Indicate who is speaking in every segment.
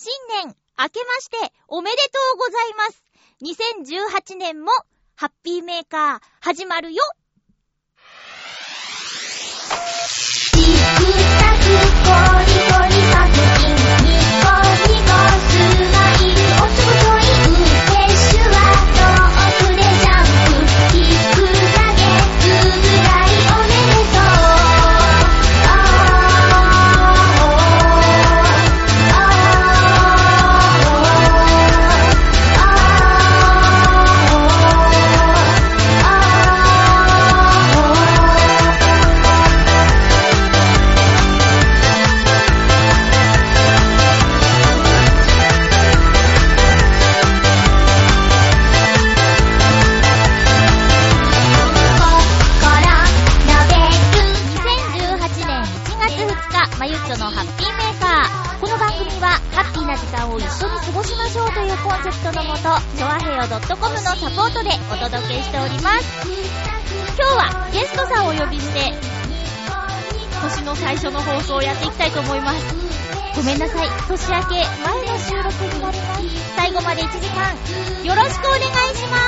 Speaker 1: 新年明けましておめでとうございます。2018年もハッピーメーカー始まるよ .com のサポートでお届けしております。今日はゲストさんをお呼びして年の最初の放送をやっていきたいと思います。ごめんなさい。年明け前の収録になります。最後まで1時間よろしくお願いしま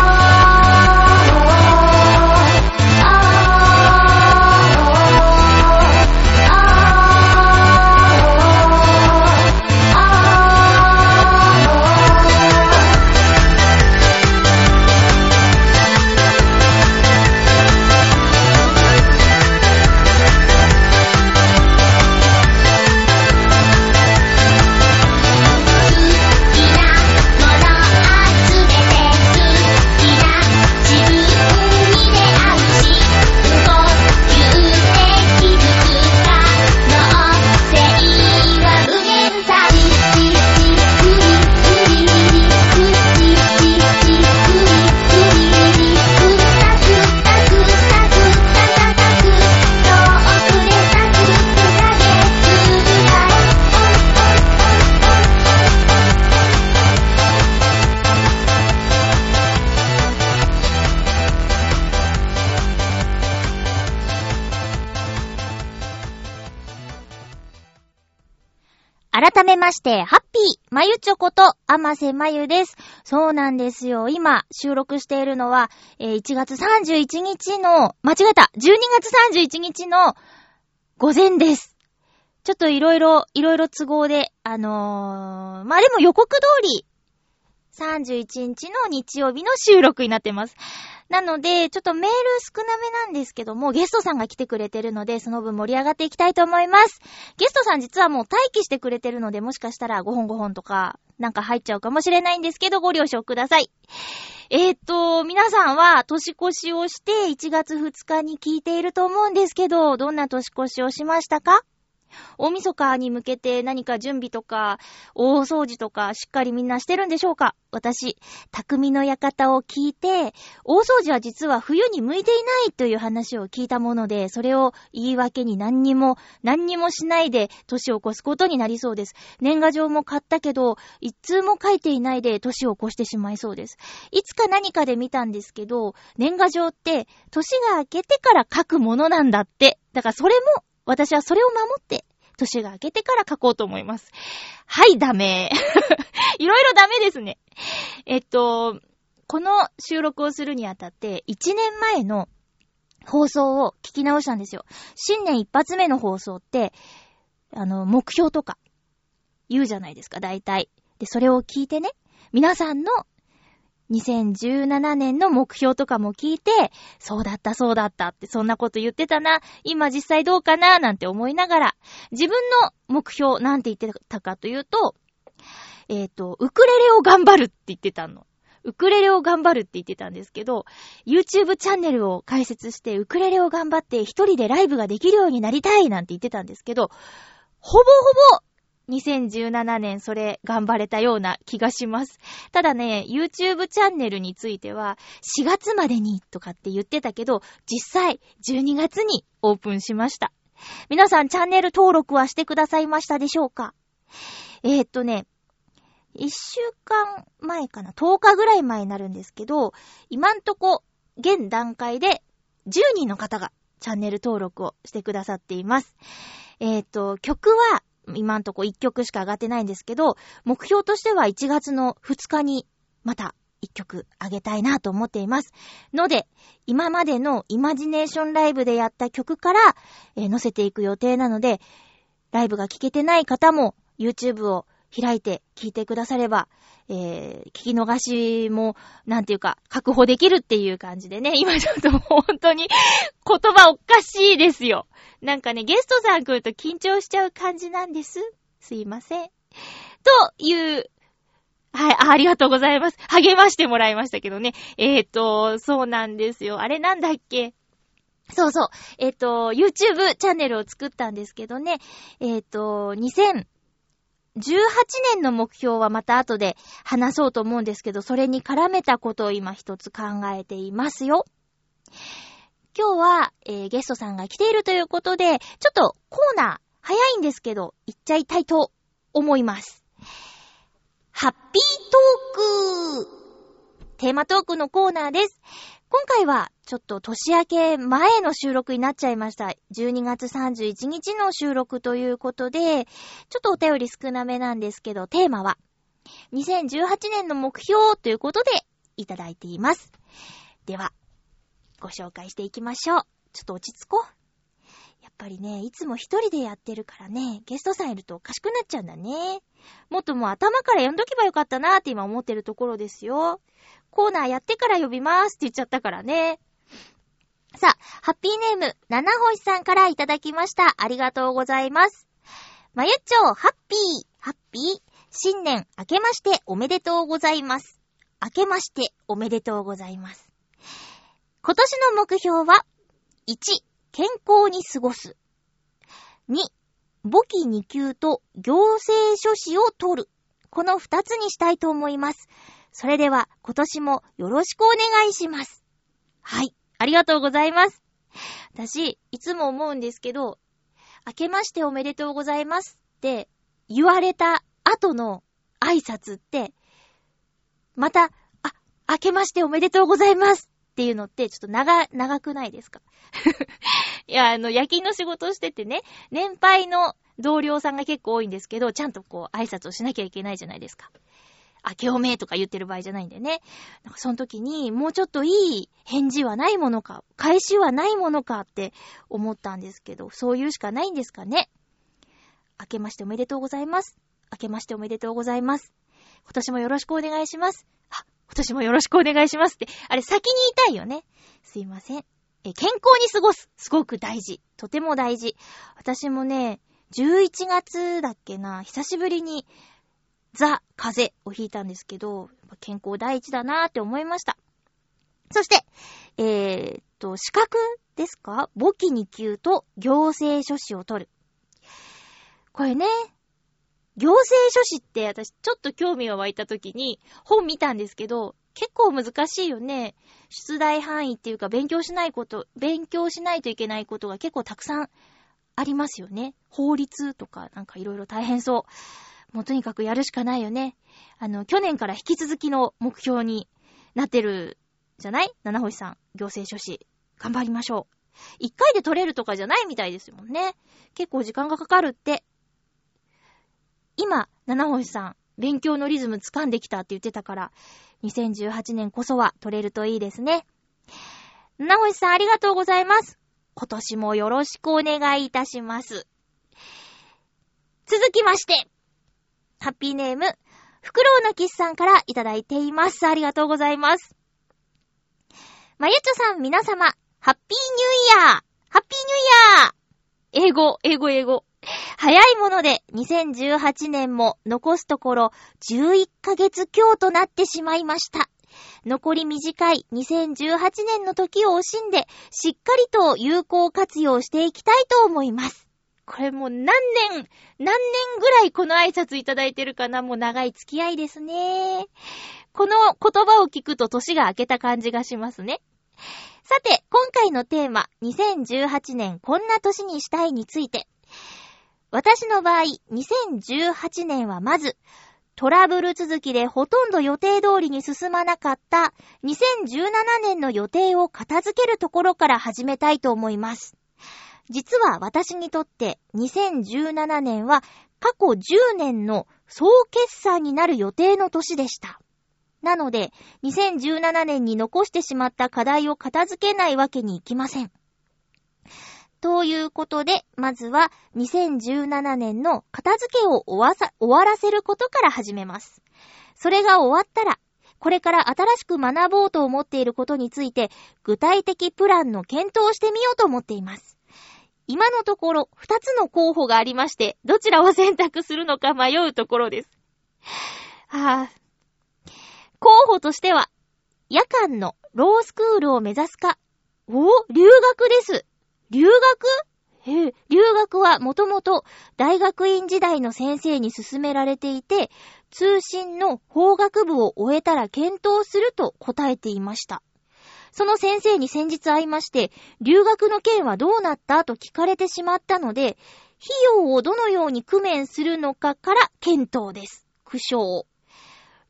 Speaker 1: す。ハッピーまゆちょこと、あませまゆです。そうなんですよ。今、収録しているのは、えー、1月31日の、間違えた !12 月31日の午前です。ちょっといろいろ、いろいろ都合で、あのー、まあ、でも予告通り、31日の日曜日の収録になってます。なので、ちょっとメール少なめなんですけども、ゲストさんが来てくれてるので、その分盛り上がっていきたいと思います。ゲストさん実はもう待機してくれてるので、もしかしたら5本5本とか、なんか入っちゃうかもしれないんですけど、ご了承ください。えー、っと、皆さんは年越しをして1月2日に聞いていると思うんですけど、どんな年越しをしましたか？大晦日に向けて何か準備とか、大掃除とかしっかりみんなしてるんでしょうか？私、匠の館を聞いて、大掃除は実は冬に向いていないという話を聞いたもので、それを言い訳に何にも、何にもしないで年を越すことになりそうです。年賀状も買ったけど、一通も書いていないで年を越してしまいそうです。いつか何かで見たんですけど、年賀状って、年が明けてから書くものなんだって。だからそれも私はそれを守って、年が明けてから書こうと思います。はい、ダメ。いろいろダメですね。えっと、この収録をするにあたって、1年前の放送を聞き直したんですよ。新年一発目の放送って、あの、目標とか言うじゃないですか、大体。で、それを聞いてね、皆さんの2017年の目標とかも聞いて、そうだったそうだったってそんなこと言ってたな、今実際どうかな？なんて思いながら、自分の目標なんて言ってたかというと、えっ、ー、と、ウクレレを頑張るって言ってたの。ウクレレを頑張るって言ってたんですけど、YouTube チャンネルを開設して、ウクレレを頑張って一人でライブができるようになりたいなんて言ってたんですけど、ほぼほぼ2017年それ頑張れたような気がします。ただね、YouTube チャンネルについては4月までにとかって言ってたけど、実際12月にオープンしました。皆さんチャンネル登録はしてくださいましたでしょうか？えー、っとね、1週間前かな ?10 日ぐらい前になるんですけど、今んとこ、現段階で10人の方がチャンネル登録をしてくださっています。えー、っと、曲は今んとこ1曲しか上がってないんですけど、目標としては1月の2日にまた1曲上げたいなと思っています。ので、今までのイマジネーションライブでやった曲から、えー、載せていく予定なので、ライブが聴けてない方も YouTube を開いて聞いてくだされば、えー、聞き逃しも、なんていうか、確保できるっていう感じでね、今ちょっと本当に言葉おかしいですよ。なんかね、ゲストさん来ると緊張しちゃう感じなんです。すいません。という、はい、ありがとうございます。励ましてもらいましたけどね。えっ、ー、と、そうなんですよ。あれなんだっけ？そうそう。えっ、ー、と、YouTube チャンネルを作ったんですけどね。えっ、ー、と、2000、18年の目標はまた後で話そうと思うんですけど、それに絡めたことを今一つ考えていますよ。今日は、えー、ゲストさんが来ているということで、ちょっとコーナー早いんですけど、行っちゃいたいと思います。ハッピートークテーマトークのコーナーです。今回は、ちょっと年明け前の収録になっちゃいました。12月31日の収録ということで、ちょっとお便り少なめなんですけど、テーマは、2018年の目標ということでいただいています。では、ご紹介していきましょう。ちょっと落ち着こう。やっぱりね、いつも一人でやってるからね、ゲストさんいるとおかしくなっちゃうんだね。もっともう頭から読んどけばよかったなーって今思ってるところですよ。コーナーやってから呼びまーすって言っちゃったからね。さあ、ハッピーネーム、七星さんからいただきました。ありがとうございます。まゆっちょ、ハッピー、ハッピー。新年明けましておめでとうございます。明けましておめでとうございます。今年の目標は、1、健康に過ごす。2、簿記2級と行政書士を取る。この2つにしたいと思います。それでは今年もよろしくお願いします。はい。ありがとうございます。私、いつも思うんですけど、明けましておめでとうございますって言われた後の挨拶って、また、あ、明けましておめでとうございますっていうのってちょっと長、長くないですか？いや、あの、夜勤の仕事をしててね、年配の同僚さんが結構多いんですけど、ちゃんとこう、挨拶をしなきゃいけないじゃないですか。明けおめとか言ってる場合じゃないんでね。なんかその時に、もうちょっといい返事はないものか、返しはないものかって思ったんですけど、そういうしかないんですかね。明けましておめでとうございます。明けましておめでとうございます。今年もよろしくお願いします。今年もよろしくお願いしますって、あれ先に言いたいよね。すいません。え、健康に過ごす。すごく大事。とても大事。私もね、11月だっけな、久しぶりにザ・風をひいたんですけど、健康第一だなーって思いました。そして、えー、っと、資格ですか？簿記2級と行政書士を取る。これね、行政書士って私ちょっと興味が湧いた時に本見たんですけど、結構難しいよね。出題範囲っていうか勉強しないこと、勉強しないといけないことが結構たくさんありますよね。法律とかなんかいろいろ大変そう。もうとにかくやるしかないよね。あの、去年から引き続きの目標になってるじゃない？七星さん、行政書士。頑張りましょう。一回で取れるとかじゃないみたいですもんね。結構時間がかかるって。今、七星さん、勉強のリズム掴んできたって言ってたから、2018年こそは取れるといいですね。七星さんありがとうございます。今年もよろしくお願いいたします。続きまして、ハッピーネーム、フクロウのキスさんからいただいています。ありがとうございます。まゆちょさん、皆様、ハッピーニューイヤーハッピーニューイヤー英語、英語、英語。早いもので2018年も残すところ11ヶ月強となってしまいました。残り短い2018年の時を惜しんで、しっかりと有効活用していきたいと思います。これもう何年、何年ぐらいこの挨拶いただいてるかな？もう長い付き合いですね。この言葉を聞くと年が明けた感じがしますね。さて、今回のテーマ、2018年こんな年にしたいについて。私の場合、2018年はまず、トラブル続きでほとんど予定通りに進まなかった2017年の予定を片付けるところから始めたいと思います。実は私にとって2017年は過去10年の総決算になる予定の年でした。なので、2017年に残してしまった課題を片付けないわけにいきません。ということで、まずは2017年の片付けを終わらせることから始めます。それが終わったら、これから新しく学ぼうと思っていることについて、具体的プランの検討をしてみようと思っています。今のところ、二つの候補がありまして、どちらを選択するのか迷うところです。はぁ、候補としては、夜間のロースクールを目指すか。お留学です。留学？え、留学はもともと大学院時代の先生に勧められていて、通信の法学部を終えたら検討すると答えていました。その先生に先日会いまして、留学の件はどうなったと聞かれてしまったので、費用をどのように工面するのかから検討です。苦笑。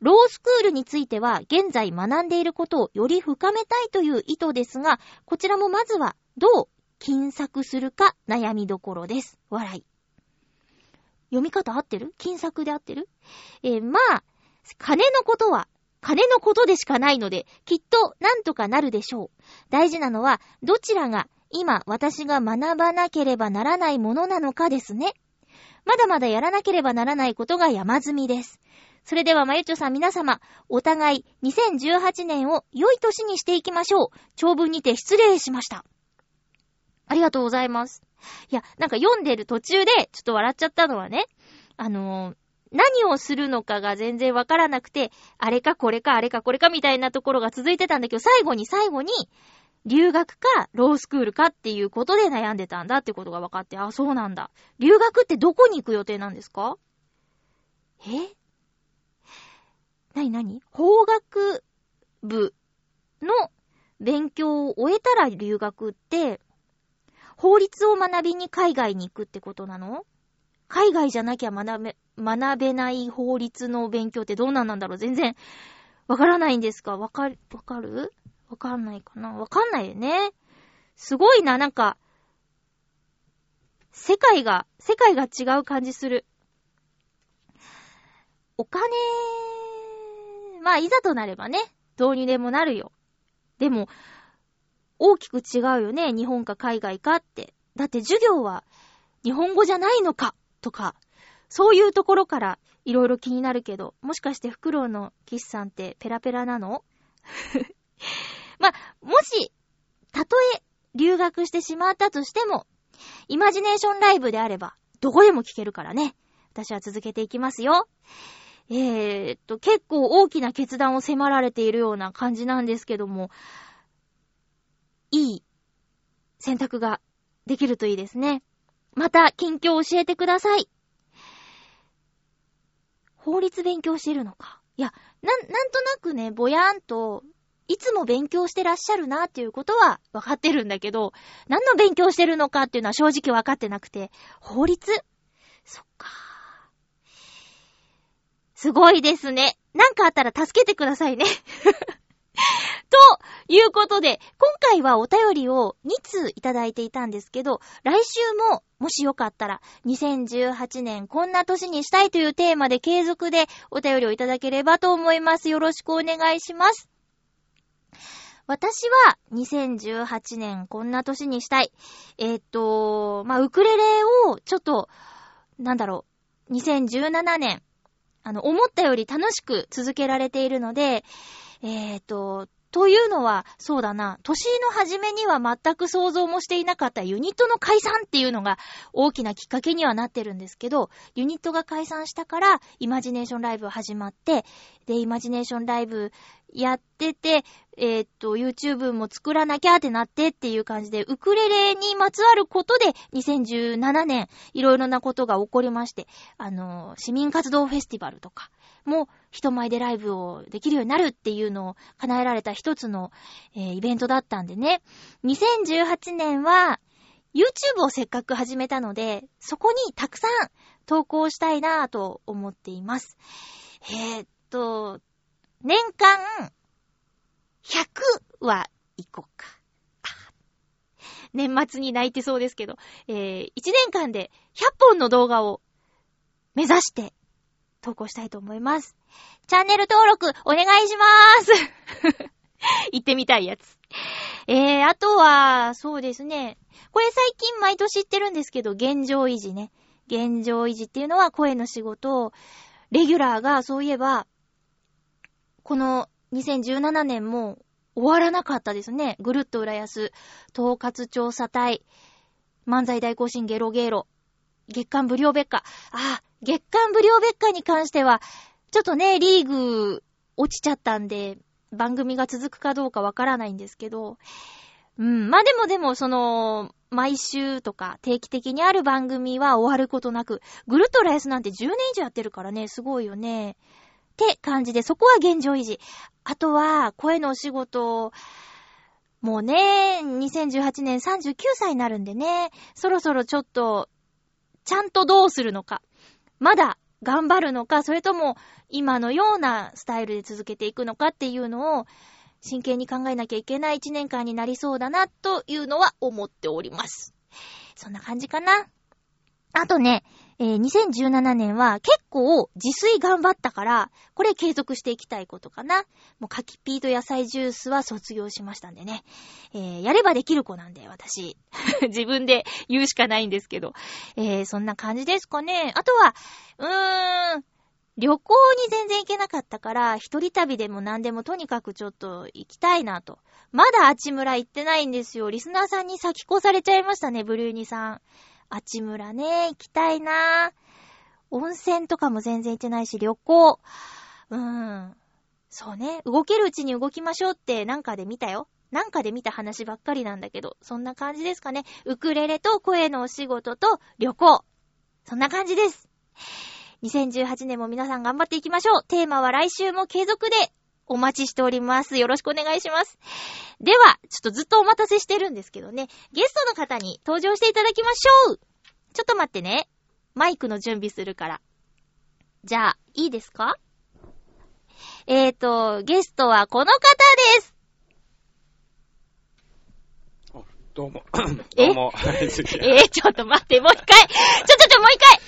Speaker 1: ロースクールについては、現在学んでいることをより深めたいという意図ですが、こちらもまずは、どう金策するか悩みどころです。笑い。読み方合ってる？金策で合ってる？えー、まあ、金のことは金のことでしかないので、きっとなんとかなるでしょう。大事なのは、どちらが今私が学ばなければならないものなのかですね。まだまだやらなければならないことが山積みです。それでは、まゆちょさん皆様、お互い2018年を良い年にしていきましょう。長文にて失礼しました。ありがとうございます。いや、なんか読んでる途中で、ちょっと笑っちゃったのはね、あのー、何をするのかが全然わからなくて、あれかこれかあれかこれかみたいなところが続いてたんだけど、最後に最後に、留学かロースクールかっていうことで悩んでたんだってことが分かって、あ、そうなんだ。留学ってどこに行く予定なんですか？え？なになに法学部の勉強を終えたら留学って、法律を学びに海外に行くってことなの？海外じゃなきゃ学べ、学べない法律の勉強ってどうなんなんだろう？全然、わからないんですか？わかる、わかる？わかんないかな？わかんないよね。すごいな、なんか、世界が、世界が違う感じする。お金、まあ、いざとなればね、どうにでもなるよ。でも、大きく違うよね、日本か海外かって。だって授業は、日本語じゃないのかとか、そういうところからいろいろ気になるけど、もしかしてフクロウのキスさんってペラペラなの？まもし、たとえ留学してしまったとしても、イマジネーションライブであれば、どこでも聞けるからね。私は続けていきますよ。えー、っと、結構大きな決断を迫られているような感じなんですけども、選択ができるといいですね。また、近況を教えてください。法律勉強してるのか。いや、な、なんとなくね、ぼやーんと、いつも勉強してらっしゃるなっていうことは分かってるんだけど、何の勉強してるのかっていうのは正直分かってなくて、法律？そっか。すごいですね。なんかあったら助けてくださいね ということで、今回はお便りを2通いただいていたんですけど、来週も、もしよかったら、2018年こんな年にしたいというテーマで継続でお便りをいただければと思います。よろしくお願いします。私は2018年こんな年にしたい。えー、っと、まあ、ウクレレをちょっと、なんだろう、2017年、あの、思ったより楽しく続けられているので、えー、と、というのは、そうだな、年の初めには全く想像もしていなかったユニットの解散っていうのが大きなきっかけにはなってるんですけど、ユニットが解散したから、イマジネーションライブ始まって、で、イマジネーションライブやってて、えー、っと、YouTube も作らなきゃってなってっていう感じで、ウクレレにまつわることで、2017年、いろいろなことが起こりまして、あの、市民活動フェスティバルとか、も人前でライブをできるようになるっていうのを叶えられた一つの、えー、イベントだったんでね。2018年は YouTube をせっかく始めたので、そこにたくさん投稿したいなぁと思っています。えー、っと、年間100は行こうか。年末に泣いてそうですけど、えー、1年間で100本の動画を目指して投稿したいと思います。チャンネル登録お願いしまーす 行ってみたいやつ。えー、あとは、そうですね。これ最近毎年言ってるんですけど、現状維持ね。現状維持っていうのは声の仕事を、レギュラーがそういえば、この2017年も終わらなかったですね。ぐるっと浦安、統括調査隊、漫才大行進ゲロゲロ、月刊無料別価。あ、月刊無料別価に関しては、ちょっとね、リーグ落ちちゃったんで、番組が続くかどうかわからないんですけど、うん、まあでもでも、その、毎週とか定期的にある番組は終わることなく、ぐるっとライスなんて10年以上やってるからね、すごいよね。って感じで、そこは現状維持。あとは、声のお仕事、もうね、2018年39歳になるんでね、そろそろちょっと、ちゃんとどうするのか。まだ頑張るのか、それとも今のようなスタイルで続けていくのかっていうのを真剣に考えなきゃいけない一年間になりそうだなというのは思っております。そんな感じかな。あとね、えー2017年は結構自炊頑張ったから、これ継続していきたいことかな。もう柿ピーと野菜ジュースは卒業しましたんでね。えーやればできる子なんで、私。自分で言うしかないんですけど。えーそんな感じですかね。あとは、うーん、旅行に全然行けなかったから、一人旅でも何でもとにかくちょっと行きたいなと。まだあちむら行ってないんですよ。リスナーさんに先越されちゃいましたね、ブルーニさん。あちむらね、行きたいな温泉とかも全然行ってないし、旅行。うーん。そうね。動けるうちに動きましょうってなんかで見たよ。なんかで見た話ばっかりなんだけど、そんな感じですかね。ウクレレと声のお仕事と旅行。そんな感じです。2018年も皆さん頑張っていきましょう。テーマは来週も継続でお待ちしております。よろしくお願いします。では、ちょっとずっとお待たせしてるんですけどね、ゲストの方に登場していただきましょうちょっと待ってね。マイクの準備するから。じゃあ、いいですか？えーと、ゲストはこの方です
Speaker 2: あどうも。
Speaker 1: え？
Speaker 2: どうも。はい、次
Speaker 1: えー、ちょっと待って、もう一回ちょちょちょ、もう一回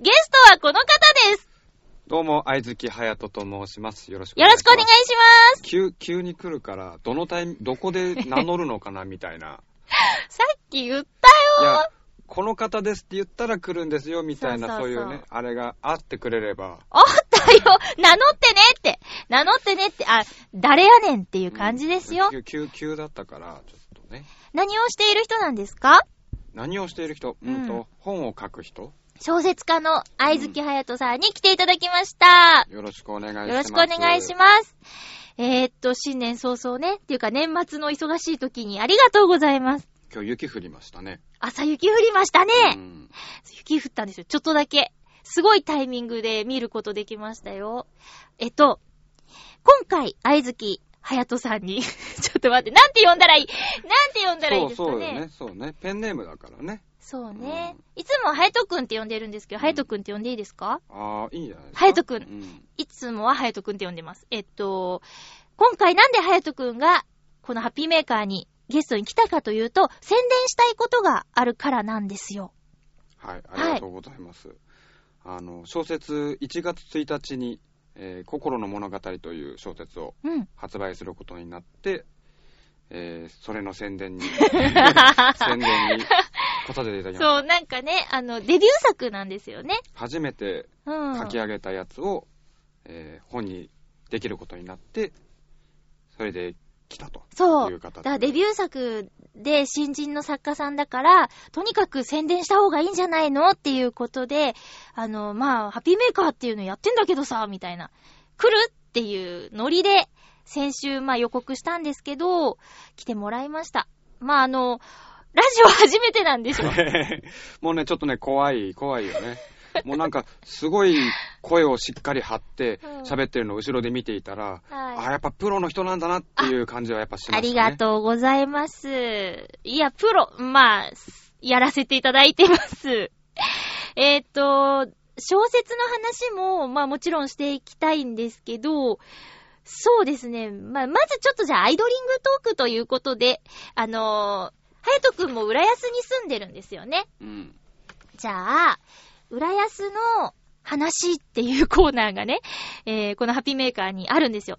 Speaker 1: ゲストはこの方です
Speaker 2: どうも、相月隼人と申します。よろしくお
Speaker 1: よろしくお願いします
Speaker 2: 急、急に来るから、どのタイミどこで名乗るのかな、みたいな。
Speaker 1: さっき言っ
Speaker 2: い
Speaker 1: たよ
Speaker 2: や、この方ですって言ったら来るんですよ、みたいな、
Speaker 1: そうそうそう
Speaker 2: いうね、あれがあってくれれば。
Speaker 1: あったよ名乗ってねって名乗ってねって、あ、誰やねんっていう感じですよ。
Speaker 2: 急、急、急だったから、ちょっとね。
Speaker 1: 何をしている人なんですか？
Speaker 2: 何をしている人、
Speaker 1: う
Speaker 2: うんんと、本を書く人
Speaker 1: 小説家の愛月隼人さんに来ていただきました。
Speaker 2: よろしくお願いします。
Speaker 1: よろしくお願いします。えー、っと、新年早々ね、っていうか年末の忙しい時にありがとうございます。
Speaker 2: す。今日雪降りましたね。
Speaker 1: 朝雪降りましたね。
Speaker 2: うん。
Speaker 1: 雪降ったんですよ。ちょっとだけ。すごいタイミングで見ることできましたよ。えっと、今回、愛月隼人さんに、ちょっと待って、なんて呼んだらいい？なんて呼んだらいいですかね？
Speaker 2: そう、そうよね。そうね。ペンネームだからね。
Speaker 1: そうね。
Speaker 2: うん
Speaker 1: いつも隼人くんって呼んでるんですけど、隼人くんって呼んでいいですか？
Speaker 2: ああ、いいんじゃないですか？
Speaker 1: 隼人くん
Speaker 2: うん。
Speaker 1: いつもは隼人くんって呼んでます。えっと、今回なんで隼人くんが、このハッピーメーカーにゲストに来たかというと、宣伝したいことがあるからなんですよ。
Speaker 2: はい、ありがとうございます。あの、小説1月1日に、えー心の物語という小説を
Speaker 1: うん。
Speaker 2: 発売することになって、えーそれの宣伝に、宣伝に来させていただきました。
Speaker 1: そう、なんかね、あの、デビュー作なんですよね。
Speaker 2: 初めて
Speaker 1: うん。
Speaker 2: 書き上げたやつを、えー本にできることになって、それで来たと
Speaker 1: そう。
Speaker 2: いう形
Speaker 1: だからデビュー作で新人の作家さんだから、とにかく宣伝した方がいいんじゃないのっていうことで、あの、まあ、ハッピーメーカーっていうのやってんだけどさ、みたいな。来るっていうノリで、先週、まあ予告したんですけど、来てもらいました。まああの、ラジオ初めてなんでしょ。
Speaker 2: もうね、ちょっとね、怖い、怖いよね。もうなんか、すごい声をしっかり張って
Speaker 1: うん、
Speaker 2: 喋ってるのを後ろで見ていたら、あ、
Speaker 1: はい。
Speaker 2: やっぱプロの人なんだなっていう感じはやっぱしましたね。
Speaker 1: ありがとうございます。いや、プロ、まあ、やらせていただいてます。えっと、小説の話も、まあもちろんしていきたいんですけど、そうですね。まあ、まずちょっとじゃあアイドリングトークということで、あのー、はやとくんも浦安に住んでるんですよね。
Speaker 2: うん。
Speaker 1: じゃあ、浦安の話っていうコーナーがね、えー、このハッピーメーカーにあるんですよ。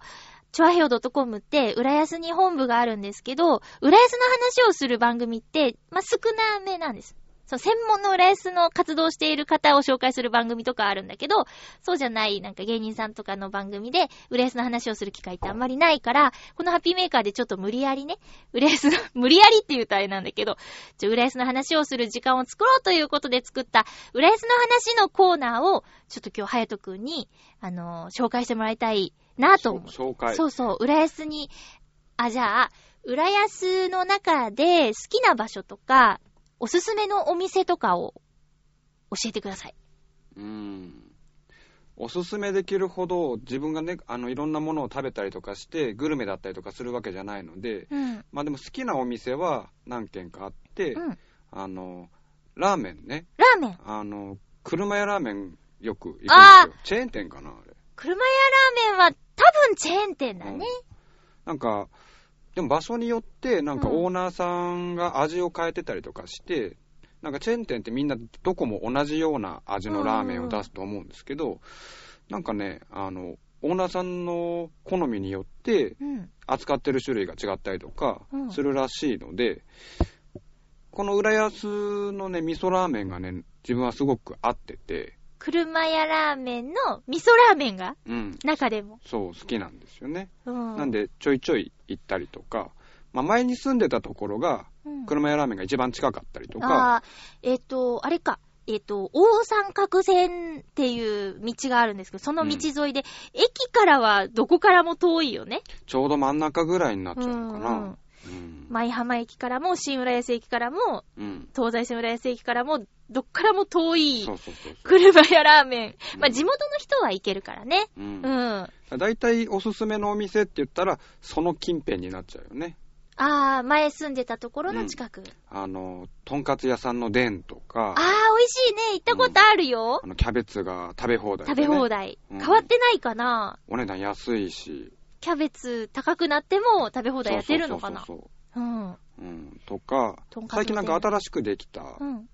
Speaker 1: チョアヘオ .com って、浦安に本部があるんですけど、浦安の話をする番組って、まあ、少なめなんです。そう、専門の浦安の活動している方を紹介する番組とかあるんだけど、そうじゃない、なんか芸人さんとかの番組で、浦安の話をする機会ってあんまりないから、このハッピーメーカーでちょっと無理やりね、浦安の、無理やりって言うとあれなんだけど、ちょ、浦安の話をする時間を作ろうということで作った、浦安の話のコーナーを、ちょっと今日、はやとくんに、あのー、紹介してもらいたいなと思う。
Speaker 2: 紹介
Speaker 1: そうそう、浦安に、あ、じゃあ、浦安の中で好きな場所とか、おすすめのお店とかを教えてください。
Speaker 2: うーん。おすすめできるほど自分がね、あの、いろんなものを食べたりとかして、グルメだったりとかするわけじゃないので、
Speaker 1: うん、
Speaker 2: まあでも好きなお店は何軒かあって、うん、あの、ラーメンね。
Speaker 1: ラーメン？
Speaker 2: あの、車屋ラーメンよく行くんですよ。チェーン店かなあれ。
Speaker 1: 車屋ラーメンは多分チェーン店だね。うん、
Speaker 2: なんか、でも場所によって、なんかオーナーさんが味を変えてたりとかして、うん、なんかチェーン店ってみんなどこも同じような味のラーメンを出すと思うんですけど、なんかね、あの、オーナーさんの好みによって、扱ってる種類が違ったりとかするらしいので、うん、この浦安のね、味噌ラーメンがね、自分はすごく合ってて、
Speaker 1: 車屋ラーメンの味噌ラーメンが、
Speaker 2: うん、
Speaker 1: 中でも。
Speaker 2: そう、好きなんですよね。
Speaker 1: うん、
Speaker 2: なんで、ちょいちょい行ったりとか、まあ、前に住んでたところが、車屋ラーメンが一番近かったりとか。あ
Speaker 1: あ、えっ、ー、と、あれか。えっ、ー、と、大三角線っていう道があるんですけど、その道沿いで、うん、駅からはどこからも遠いよね。
Speaker 2: ちょうど真ん中ぐらいになっちゃうのかな。うんうん
Speaker 1: 舞浜駅からも、新浦安駅からも、うん、東西新浦安駅からも、どっからも遠い、車やラーメン。まあ、地元の人は行けるからね。うん。
Speaker 2: うん。だいたいおすすめのお店って言ったら、その近辺になっちゃうよね。
Speaker 1: ああ、前住んでたところの近く。うん、
Speaker 2: あの、とんかつ屋さんの伝とか。
Speaker 1: ああ、美味しいね。行ったことあるよ。
Speaker 2: うん、あの、キャベツが食べ放題、
Speaker 1: ね、食べ放題、変わってないかな
Speaker 2: お値段安いし。
Speaker 1: キャベツ高くなっても食べ放題やってるのかなそうそうそう
Speaker 2: そう。うん。うん、とか、最近なんか新しくできた、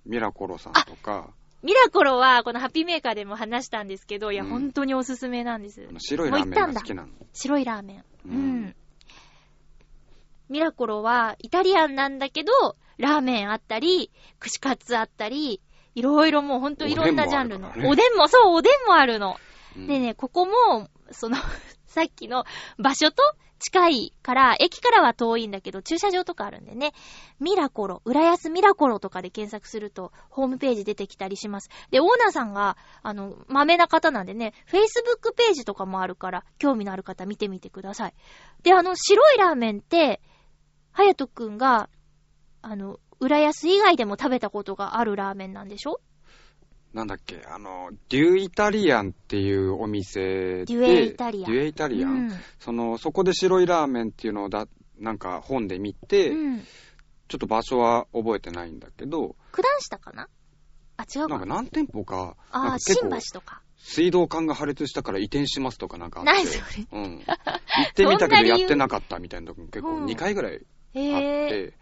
Speaker 2: ミラコロさんとか、
Speaker 1: ミラコロは、このハッピーメーカーでも話したんですけど、いや、うん、本当におすすめなんです。
Speaker 2: 白いラーメンが好きなの。
Speaker 1: 白いラーメン。うん。ミラコロは、イタリアンなんだけど、ラーメンあったり、串カツあったり、いろいろもうほんといろんなジャンルの。おでんも、そう、おでんもあるの。うん、でね、ここも、そのさっきの場所と近いから、駅からは遠いんだけど、駐車場とかあるんでね。ミラコロ、浦安ミラコロとかで検索すると、ホームページ出てきたりします。で、オーナーさんが、あの、豆な方なんでね、Facebook ページとかもあるから、興味のある方見てみてください。で、あの、白いラーメンって、はやとくんが、あの、浦安以外でも食べたことがあるラーメンなんでしょ？
Speaker 2: なんだっけ、あの、デュイタリアンっていうお店で、
Speaker 1: デュエイタリアン。
Speaker 2: デュエイタリアン。うん、その、そこで白いラーメンっていうのをだ、なんか本で見て、うん、ちょっと場所は覚えてないんだけど、
Speaker 1: 九段下かな？あ、違うか
Speaker 2: な？んか何店舗か、
Speaker 1: ああ、新橋とか。
Speaker 2: 水道管が破裂したから移転しますとかなんかあって。
Speaker 1: ないそれ？
Speaker 2: うん。行ってみたけどやってなかったみたいなとこ結構2回ぐらいあって、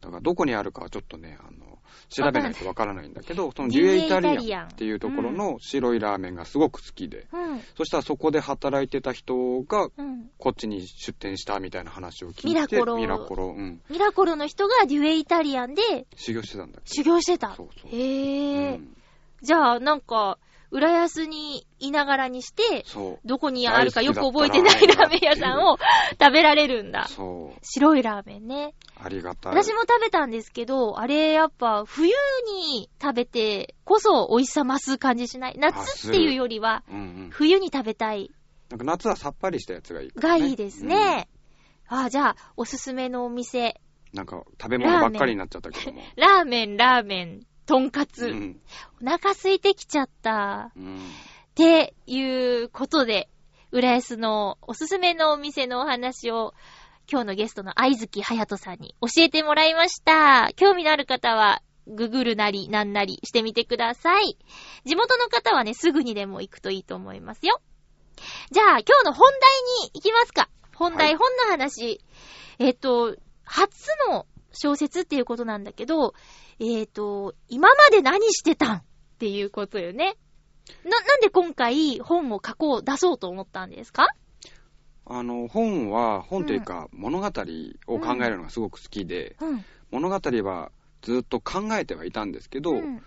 Speaker 2: だからどこにあるかはちょっとね、あの、調べないとわからないんだけど、そのデュエイタリアンっていうところの白いラーメンがすごく好きで、
Speaker 1: うん、
Speaker 2: そしたらそこで働いてた人が、こっちに出店したみたいな話を聞いて、ミ
Speaker 1: ラコロ。
Speaker 2: ミラコロ、うん。
Speaker 1: ミラコロの人がデュエイタリアンで、
Speaker 2: 修行してたんだ
Speaker 1: 修行してた。
Speaker 2: そうそう。
Speaker 1: へぇー。うん、じゃあ、なんか、浦安にいながらにして、どこにあるかよく覚えてないラーメン屋さんを 食べられるんだ。
Speaker 2: そう。
Speaker 1: 白いラーメンね。
Speaker 2: ありがたい。
Speaker 1: 私も食べたんですけど、あれやっぱ冬に食べてこそ美味しさ増す感じしない？夏っていうよりは、冬に食べたい。
Speaker 2: なんか夏はさっぱりしたやつがいい
Speaker 1: かね。がいいですね。うん、ああ、じゃあ、おすすめのお店。
Speaker 2: なんか食べ物ばっかりになっちゃったけども。
Speaker 1: ラーメン、ラーメン、とんかつ。うん、お腹空いてきちゃった。
Speaker 2: うん、
Speaker 1: っていうことで、浦安のおすすめのお店のお話を、今日のゲストの愛月隼人さんに教えてもらいました。興味のある方は、ググるなりなんなりしてみてください。地元の方はね、すぐにでも行くといいと思いますよ。じゃあ、今日の本題に行きますか。本題、はい、本の話。えっ、と、初の小説っていうことなんだけど、えっ、ー、と、今まで何してたんっていうことよね。な、なんで今回本を書こう、出そうと思ったんですか？
Speaker 2: あの、本は、本というか、物語を考えるのがすごく好きで、
Speaker 1: うん。
Speaker 2: 物語はずっと考えてはいたんですけど、や
Speaker 1: うん。
Speaker 2: っ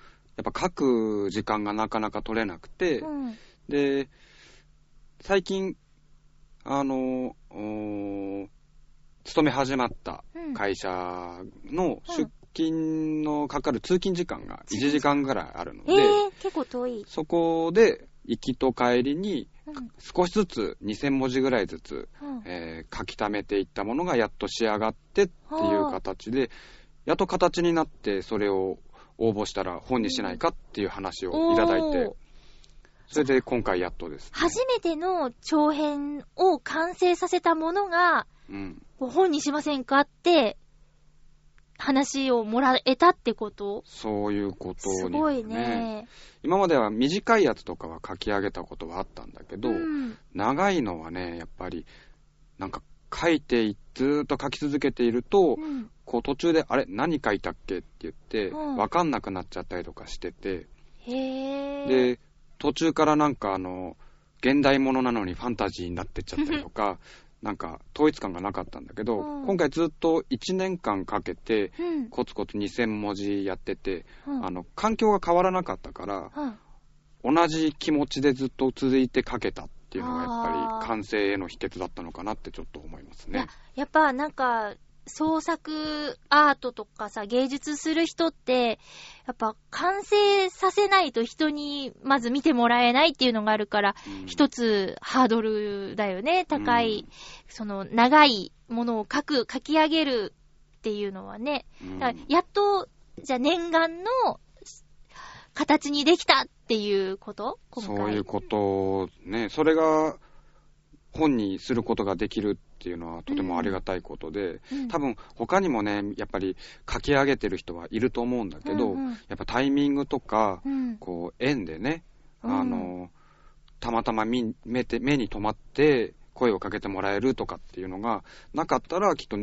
Speaker 2: ぱ書く時間がなかなか取れなくて、
Speaker 1: うん。
Speaker 2: で、最近、あの、勤め始まった
Speaker 1: うん
Speaker 2: 会社の出勤のかかる通勤時間が1時間ぐらいあるので、
Speaker 1: えー、結構遠い。
Speaker 2: そこで行きと帰りに
Speaker 1: うん。
Speaker 2: 少しずつ2000文字ぐらいずつ、
Speaker 1: うん。
Speaker 2: えー書き溜めていったものがやっと仕上がってっていう形で、やっと形になってそれを応募したら本にしないかっていう話をいただいてそれで今回やっとです、ね。
Speaker 1: 初めての長編を完成させたものが、
Speaker 2: うん。
Speaker 1: 本にしませんかって、話をもらえたってこと？
Speaker 2: そういうことに、
Speaker 1: すごいね。
Speaker 2: 今までは短いやつとかは書き上げたことはあったんだけど、
Speaker 1: うん。
Speaker 2: 長いのはね、やっぱり、なんか書いてい、ずーっと書き続けていると、
Speaker 1: うん。
Speaker 2: こう途中で、あれ？何書いたっけ？って言って、
Speaker 1: うん
Speaker 2: わかんなくなっちゃったりとかしてて。で、途中からなんかあの、現代ものなのにファンタジーになってっちゃったりとか、なんか統一感がなかったんだけど、
Speaker 1: うん
Speaker 2: 今回ずっと1年間かけて、
Speaker 1: うん。
Speaker 2: コツコツ2000文字やってて、
Speaker 1: うん。
Speaker 2: あの、環境が変わらなかったから、
Speaker 1: うん。
Speaker 2: 同じ気持ちでずっと続いて書けたっていうのがやっぱり完成への秘訣だったのかなってちょっと思いますね。
Speaker 1: やっぱなんか、創作アートとかさ、芸術する人って、やっぱ完成させないと人にまず見てもらえないっていうのがあるから、
Speaker 2: うん
Speaker 1: 一つハードルだよね。高い、その長いものを書く、書き上げるっていうのはね。
Speaker 2: うん
Speaker 1: だからやっと、じゃあ念願の形にできたっていうこと？今回。
Speaker 2: そういうことね、それが本にすることができるっていうのはとてもありがたいことで、
Speaker 1: うん
Speaker 2: 多分他にもね、やっぱり書き上げてる人はいると思うんだけど、
Speaker 1: うんうん。
Speaker 2: やっぱタイミングとか、
Speaker 1: うん。
Speaker 2: こう縁でね、
Speaker 1: うん。
Speaker 2: あの、たまたま見目て目に留まって声をかけてもらえるとかっていうのがなかったらきっと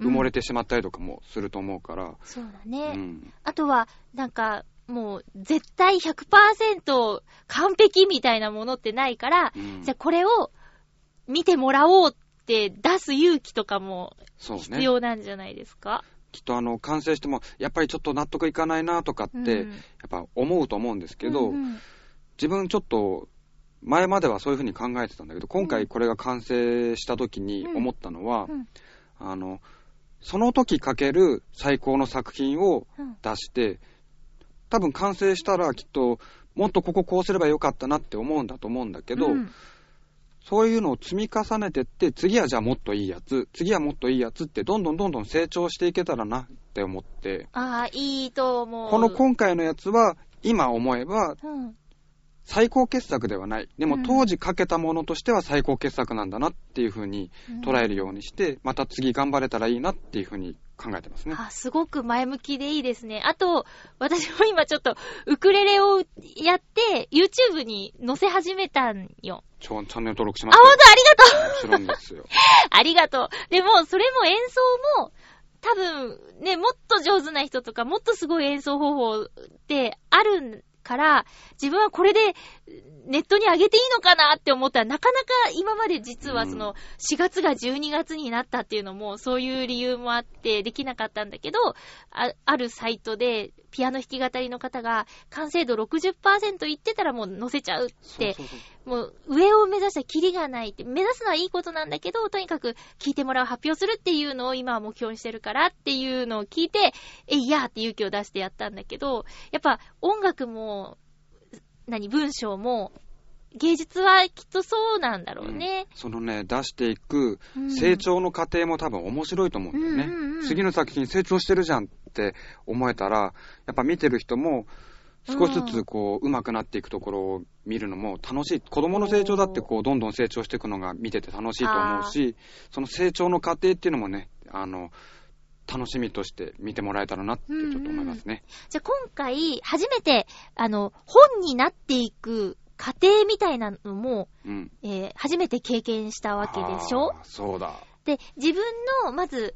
Speaker 2: 埋もれてしまったりとかもすると思うから、
Speaker 1: そうだ
Speaker 2: う
Speaker 1: ね。
Speaker 2: ん。
Speaker 1: あとは、なんか、もう、絶対100%完璧みたいなものってないから、
Speaker 2: うん。
Speaker 1: じゃあこれを見てもらおうって出す勇気とかも必要なんじゃないですか、
Speaker 2: きっとあの完成してもやっぱりちょっと納得いかないなとかって、
Speaker 1: うん。
Speaker 2: やっぱ思うと思うんですけど、
Speaker 1: うんうん。
Speaker 2: 自分ちょっと前まではそういうふうに考えてたんだけど今
Speaker 1: うん。
Speaker 2: 回これが完成した時に思ったのは、
Speaker 1: うん。
Speaker 2: あのその時書ける最高の作品を
Speaker 1: うん。
Speaker 2: 出して多分完成したらきっともっとこここうすればよかったなって思うんだと思うんだけど、
Speaker 1: うん
Speaker 2: そういうのを積み重ねてって次はじゃあもっといいやつ次はもっといいやつってどんどんどんどん成長していけたらなって思って
Speaker 1: ああ、いいと思う。
Speaker 2: この今回のやつは今思えば
Speaker 1: うん。
Speaker 2: 最高傑作ではない。でも
Speaker 1: うん
Speaker 2: 当時書けたものとしては最高傑作なんだなっていう風に捉えるようにして、また次頑張れたらいいなっていう風に考えてますね。
Speaker 1: あ、すごく前向きでいいですね。あと、私も今ちょっと、ウクレレをやって、YouTube に載せ始めたんよ。
Speaker 2: ちょチャンネル登録し
Speaker 1: あ、
Speaker 2: ます
Speaker 1: ほんとありがとう
Speaker 2: もちろんですよ。
Speaker 1: ありがとう。でも、それも演奏も、多分、ね、もっと上手な人とか、もっとすごい演奏方法ってあるから、自分はこれでネットに上げていいのかなって思ったら、なかなか今まで実はその、4月が12月になったっていうのも、そういう理由もあってできなかったんだけど、ああるサイトで、ピアノ弾き語りの方が、完成度60%いってたらもう載せちゃうって、
Speaker 2: そうそうそう
Speaker 1: もう上を目指したらキリがないって、目指すのはいいことなんだけど、とにかく聞いてもらう発表するっていうのを今は目標にしてるからっていうのを聞いて、えいやーって勇気を出してやったんだけど、やっぱ音楽も、何、文章も、芸術はきっとそうなんだろうね。
Speaker 2: そのね、出していく
Speaker 1: うん
Speaker 2: 成長の過程も多分面白いと思うんだよね。
Speaker 1: うんうんうん
Speaker 2: 次の作品成長してるじゃんって思えたら、やっぱ見てる人も少しずつこう、上手くなっていくところを見るのも楽しい。子供の成長だってこう、どんどん成長していくのが見てて楽しいと思うし、その成長の過程っていうのもね、あの、楽しみとして見てもらえたらなってちょっと思いますね。
Speaker 1: じゃあ今回、初めて、あの、本になっていく過程みたいなのも、
Speaker 2: うん。
Speaker 1: えー初めて経験したわけでしょ？
Speaker 2: そうだ。
Speaker 1: で、自分の、まず、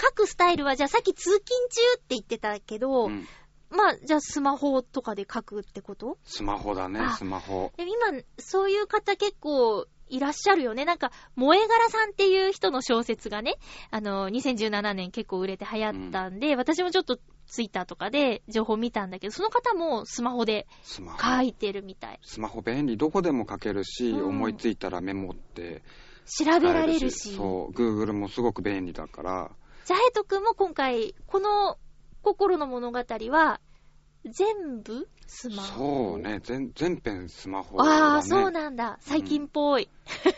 Speaker 1: 書くスタイルは、じゃあさっき通勤中って言ってたけど、
Speaker 2: うん
Speaker 1: まあ、じゃあスマホとかで書くってこと？
Speaker 2: スマホだね
Speaker 1: あ、
Speaker 2: スマホ。
Speaker 1: で今、そういう方結構いらっしゃるよね。なんか、萌え柄さんっていう人の小説がね、あの、2017年結構売れて流行ったんで、私もちょっとツイッターとかで情報見たんだけど、その方もスマホで。書いてるみたい。
Speaker 2: スマホ便利。どこでも書けるし、
Speaker 1: うん
Speaker 2: 思いついたらメモって
Speaker 1: 調べられるし。
Speaker 2: そう、Google もすごく便利だから、
Speaker 1: じゃあ、ヘイト君も今回、この心の物語は、全部スマホ
Speaker 2: そうね、全全編スマホだね。
Speaker 1: ああ、そうなんだ。最近っぽい。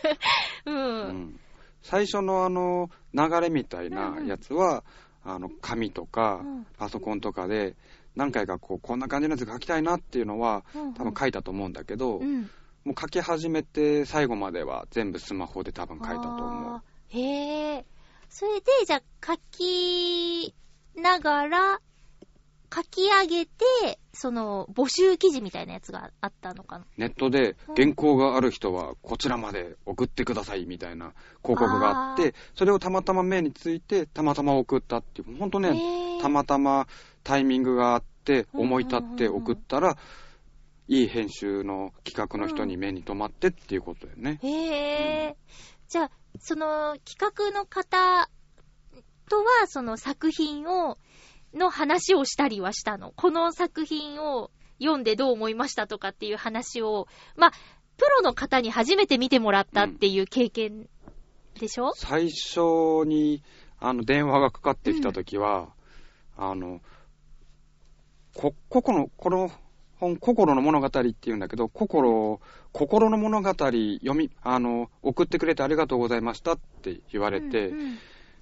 Speaker 1: うん。
Speaker 2: うん最初のあの、流れみたいなやつは、あの、紙とか
Speaker 1: うん、
Speaker 2: パソコンとかで、何回かこう、こんな感じのやつ書きたいなっていうのは、
Speaker 1: うん
Speaker 2: 多分書いたと思うんだけど、
Speaker 1: うん。
Speaker 2: もう書き始めて最後までは全部スマホで多分書いたと思う
Speaker 1: へえ。それで、じゃあ、書きながら、書き上げて、その、募集記事みたいなやつがあったのかな。
Speaker 2: ネットで
Speaker 1: うん
Speaker 2: 原稿がある人はこちらまで送ってくださいみたいな広告があって、それをたまたま目について、たまたま送ったっていう、ほんとね、たまたまタイミングがあって、
Speaker 1: うん
Speaker 2: 思い立って送ったら、いい編集の企画の人に目に留まってっていうことだよね。
Speaker 1: へえ。じゃあ、その、企画の方とは、その作品を、の話をしたりはしたの。この作品を読んでどう思いましたとかっていう話を、まあ、プロの方に初めて見てもらったっていう経験でしょ、
Speaker 2: 最初に、あの、電話がかかってきたときは、あの、こ、ここの、この本、心の物語って言うんだけど、心、心の物語読み、あの、送ってくれてありがとうございましたって言われて、
Speaker 1: うんうん。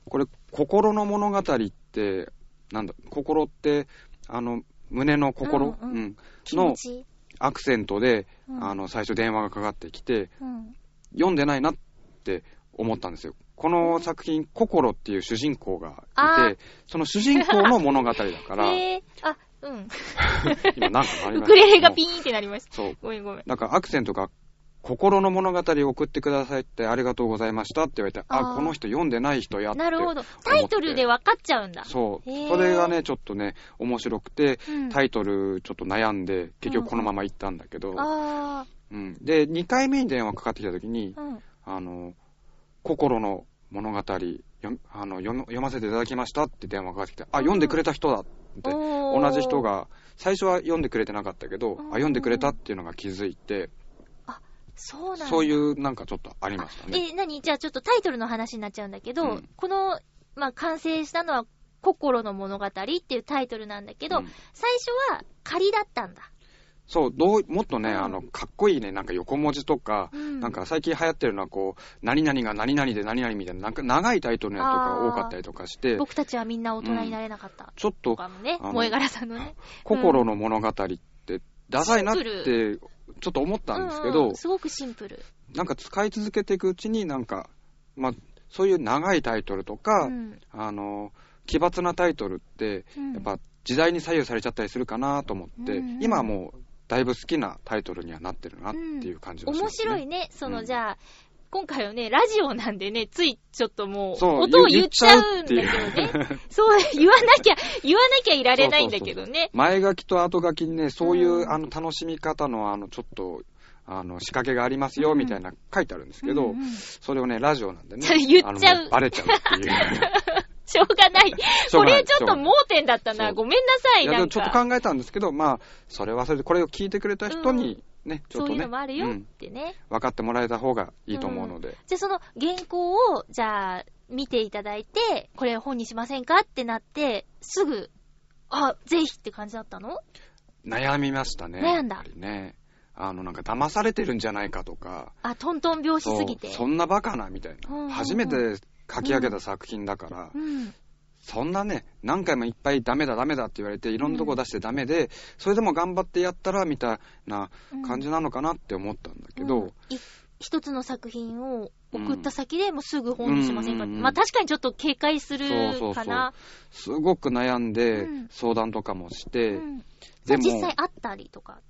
Speaker 2: これ、心の物語って、なんだ、心って、あの、胸の心、
Speaker 1: うんうん
Speaker 2: うんのアクセントで、
Speaker 1: うん
Speaker 2: あの、最初電話がかかってきて、
Speaker 1: うん
Speaker 2: 読んでないなって思ったんですよ。この作品、心っていう主人公が
Speaker 1: あ
Speaker 2: いて、その主人公の物語だから、
Speaker 1: へえあ、うん。
Speaker 2: 今なんかなりました
Speaker 1: ウ クレレがピーンってなりました。
Speaker 2: そう。
Speaker 1: ごめんごめん。
Speaker 2: なんかアクセントが、心の物語を送ってくださいってありがとうございましたって言われて、
Speaker 1: あ
Speaker 2: この人読んでない人やって。
Speaker 1: なるほど。タイトルで分かっちゃうんだ。
Speaker 2: そう。それがね、ちょっとね、面白くて、
Speaker 1: うん
Speaker 2: タイトルちょっと悩んで、結局このまま行ったんだけど、
Speaker 1: あ
Speaker 2: うん。で、2回目に電話かかってきた時に
Speaker 1: あ、、うん。
Speaker 2: あの、心の物語、読あの読む読ませていただきましたって電話がかかってきて、あ、読んでくれた人だって、同じ人。が、最初は読んでくれてなかったけど、
Speaker 1: うん
Speaker 2: あ、読んでくれたっていうのが気づいて、
Speaker 1: そうなんだ。
Speaker 2: そういうなんかちょっとありましたね。
Speaker 1: え、何？じゃあちょっとタイトルの話になっちゃうんだけど、
Speaker 2: うん
Speaker 1: この、まあ、完成したのは、心の物語っていうタイトルなんだけど、
Speaker 2: うん
Speaker 1: 最初は仮だったんだ。
Speaker 2: そう、どう、もっとね、
Speaker 1: うん
Speaker 2: あの、かっこいいね、なんか横文字とか、
Speaker 1: うん
Speaker 2: なんか最近流行ってるのはこう、何々が何々で何々みたいな、なんか長いタイトルのやつとか多かったりとかして、
Speaker 1: 僕たちはみんな大人になれなかった。
Speaker 2: ちょっと、
Speaker 1: ね、萌え柄さんのね。
Speaker 2: 心の物語って、ダサいなって、ちょっと思ったんですけど
Speaker 1: うんうん、すごくシンプル。
Speaker 2: なんか使い続けていくうちになんか、まあ、そういう長いタイトルとか、
Speaker 1: うん。
Speaker 2: あの、奇抜なタイトルって、
Speaker 1: うん。
Speaker 2: やっぱ時代に左右されちゃったりするかなと思って、
Speaker 1: うんうん
Speaker 2: 今はもうだいぶ好きなタイトルにはなってるなっていう感じがしま
Speaker 1: 面
Speaker 2: す、ね。
Speaker 1: 白いね。その、
Speaker 2: うん。
Speaker 1: じゃあ、今回はね、ラジオなんでね、ついちょっともう、
Speaker 2: そう
Speaker 1: 音を言っちゃうんだけどね。そう、言わなきゃ、言わなきゃいられないんだけどね。
Speaker 2: 前書きと後書きにね、そういう、
Speaker 1: うん
Speaker 2: あの楽しみ方のあのちょっと、あの仕掛けがありますよ
Speaker 1: うん
Speaker 2: みたいな書いてあるんですけど、
Speaker 1: うんうん
Speaker 2: それをね、ラジオなんでね
Speaker 1: 言っちゃう
Speaker 2: バレちゃうっていう。
Speaker 1: しょうがない。これちょっと盲点だったな。
Speaker 2: そう
Speaker 1: ごめんなさい、なん
Speaker 2: でもちょっと
Speaker 1: か。
Speaker 2: 考えたんですけど、まあ、それはそれで、これを聞いてくれた人にね、ちょっとね、
Speaker 1: そういうのもあるよっ
Speaker 2: うん
Speaker 1: てね。
Speaker 2: 分かってもらえた方がいいと思うので、
Speaker 1: じゃあその原稿を、じゃあ、見ていただいて、これ本にしませんかってなって、すぐ、あ、ぜひって感じだったの？
Speaker 2: 悩みましたね。
Speaker 1: 悩んだ？
Speaker 2: ね。あの、なんか騙されてるんじゃないかとか、
Speaker 1: あ、トントン拍子すぎて。
Speaker 2: そんなバカなみたいな。
Speaker 1: うんうんうん
Speaker 2: 初めて書き上げた作品だから、
Speaker 1: うん。
Speaker 2: そんなね、何回もいっぱいダメだダメだって言われて、いろんなとこ出してダメで、それでも頑張ってやったら、みたいな感じなのかなって思ったんだけど、
Speaker 1: うん。い一つの作品を送った先でもうすぐ本にしませんか？
Speaker 2: うんうんうん
Speaker 1: まあ確かにちょっと警戒する
Speaker 2: そうそうそう。
Speaker 1: かな。
Speaker 2: すごく悩んで
Speaker 1: うん、
Speaker 2: 相談とかもして、
Speaker 1: うん。
Speaker 2: でも
Speaker 1: 実際会ったりとか、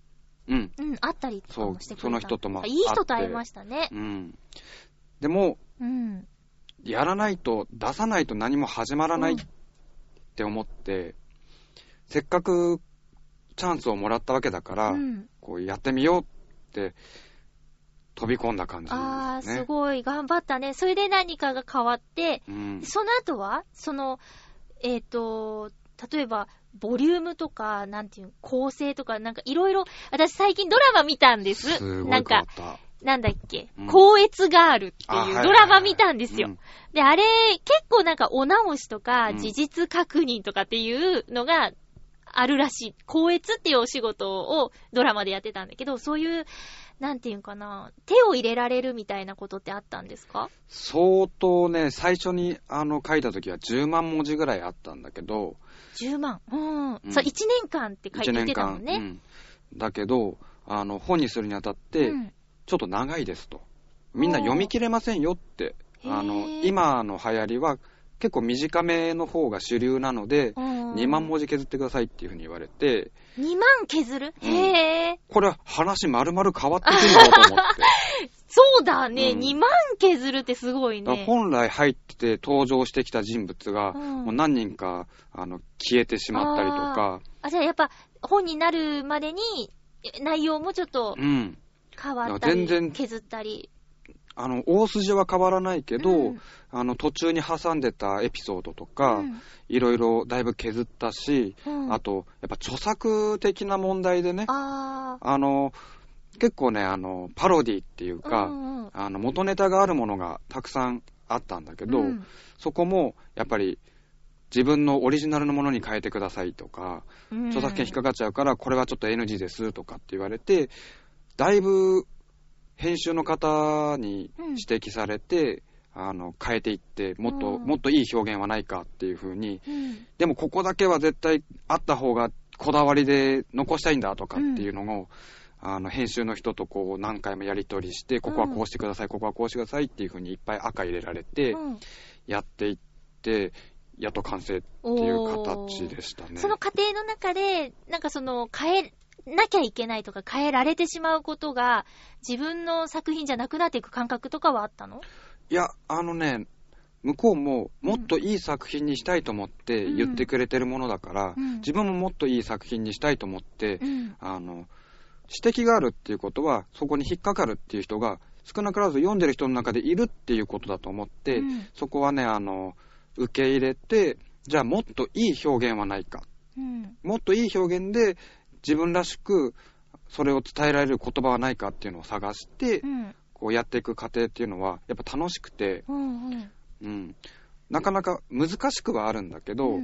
Speaker 2: うん、
Speaker 1: うん、会ったりとかもしてくれた。
Speaker 2: そうその人とも
Speaker 1: あいい人と会いましたね。
Speaker 2: うん。でも、
Speaker 1: うん。
Speaker 2: やらないと、出さないと何も始まらない
Speaker 1: うん
Speaker 2: って思って、せっかくチャンスをもらったわけだから、
Speaker 1: うん。
Speaker 2: こうやってみようって飛び込んだ感じですね。
Speaker 1: あー、すごい、頑張ったね。それで何かが変わって、
Speaker 2: うん。
Speaker 1: その後はその、えっ、と、例えば、ボリュームとか、なんていうの、構成とか、なんかいろいろ、私最近ドラマ見たんです。
Speaker 2: すご
Speaker 1: ないんか。なんだっけ、
Speaker 2: うん
Speaker 1: 高越ガールって
Speaker 2: いいう
Speaker 1: ドラマ見たんですよ。
Speaker 2: うん
Speaker 1: で、あれ、結構なんかお直しとか、
Speaker 2: うん
Speaker 1: 事実確認とかっていうのがあるらしい。高越っていうお仕事をドラマでやってたんだけど、そういう、なんていうんかな、手を入れられるみたいなことってあったんですか？
Speaker 2: 相当ね、最初にあの書いた時は10万文字ぐらいあったんだけど、
Speaker 1: ?10 万。うん。
Speaker 2: うん
Speaker 1: そう、1年間って書いて
Speaker 2: 1
Speaker 1: 言って
Speaker 2: 年間。
Speaker 1: たもんね。
Speaker 2: うんだけど、あの、本にするにあたって、
Speaker 1: うん
Speaker 2: ちょっと長いですと。みんな読み切れませんよって。あの、今の流行りは結構短めの方が主流なので、
Speaker 1: うん
Speaker 2: 2万文字削ってくださいっていうふうに言われて、
Speaker 1: 2万削る、
Speaker 2: うん。
Speaker 1: へえ。
Speaker 2: これ話丸々変わってくるんだと思って。
Speaker 1: そうだね、
Speaker 2: うん。
Speaker 1: 2万削るってすごいね。
Speaker 2: 本来入ってて登場してきた人物が、
Speaker 1: うん。
Speaker 2: もう何人かあの消えてしまったりとか、
Speaker 1: あ、じゃあやっぱ本になるまでにえ内容もちょっと
Speaker 2: うん、
Speaker 1: 変わったり、
Speaker 2: 全然
Speaker 1: 削ったり。
Speaker 2: あの大筋は変わらないけど、
Speaker 1: うん。
Speaker 2: あの途中に挟んでたエピソードとか、
Speaker 1: うん。
Speaker 2: いろいろだいぶ削ったし、
Speaker 1: うん。
Speaker 2: あとやっぱ著作的な問題でね、
Speaker 1: あ
Speaker 2: あの結構ねあのパロディっていう
Speaker 1: あ。
Speaker 2: か、
Speaker 1: うんうん
Speaker 2: あの元ネタがあるものがたくさんあったんだけど、
Speaker 1: うん。
Speaker 2: そこもやっぱり自分のオリジナルのものに変えてくださいとか、
Speaker 1: うん。
Speaker 2: 著作権引っかかっちゃうから、これはちょっと NG ですとかって言われて、だいぶ編集の方に指摘されて、あの変えていって、もっと、
Speaker 1: うん。
Speaker 2: もっといい表現はないかっていう風に、
Speaker 1: うん。
Speaker 2: でもここだけは絶対あった方がこだわりで残したいんだとかっていうのを、あの編集の人とこう何回もやり取りして、ここはこうしてください、ここはこうしてくださいっていう風にいっぱい赤入れられて、
Speaker 1: うん。
Speaker 2: やっていって、やっと完成っていう形でしたね。
Speaker 1: その過程の中で、なんかその、変えなきゃいけないとか、変えられてしまうことが、自分の作品じゃなくなっていく感覚とかはあったの？
Speaker 2: いや、あのね、向こうももっといい作品にしたいと思って言ってくれてるものだから、
Speaker 1: うん
Speaker 2: 自分ももっといい作品にしたいと思って、
Speaker 1: うん。
Speaker 2: あの、指摘があるっていうことは、そこに引っかかるっていう人が、少なからず読んでる人の中でいるっていうことだと思って、
Speaker 1: うん
Speaker 2: そこはね、あの、受け入れて、じゃあもっといい表現はないか。
Speaker 1: うん。
Speaker 2: もっといい表現で自分らしくそれを伝えられる言葉はないかっていうのを探して、
Speaker 1: うん。
Speaker 2: こうやっていく過程っていうのはやっぱ楽しくて、
Speaker 1: うん。うん。
Speaker 2: うん、なかなか難しくはあるんだけど、
Speaker 1: う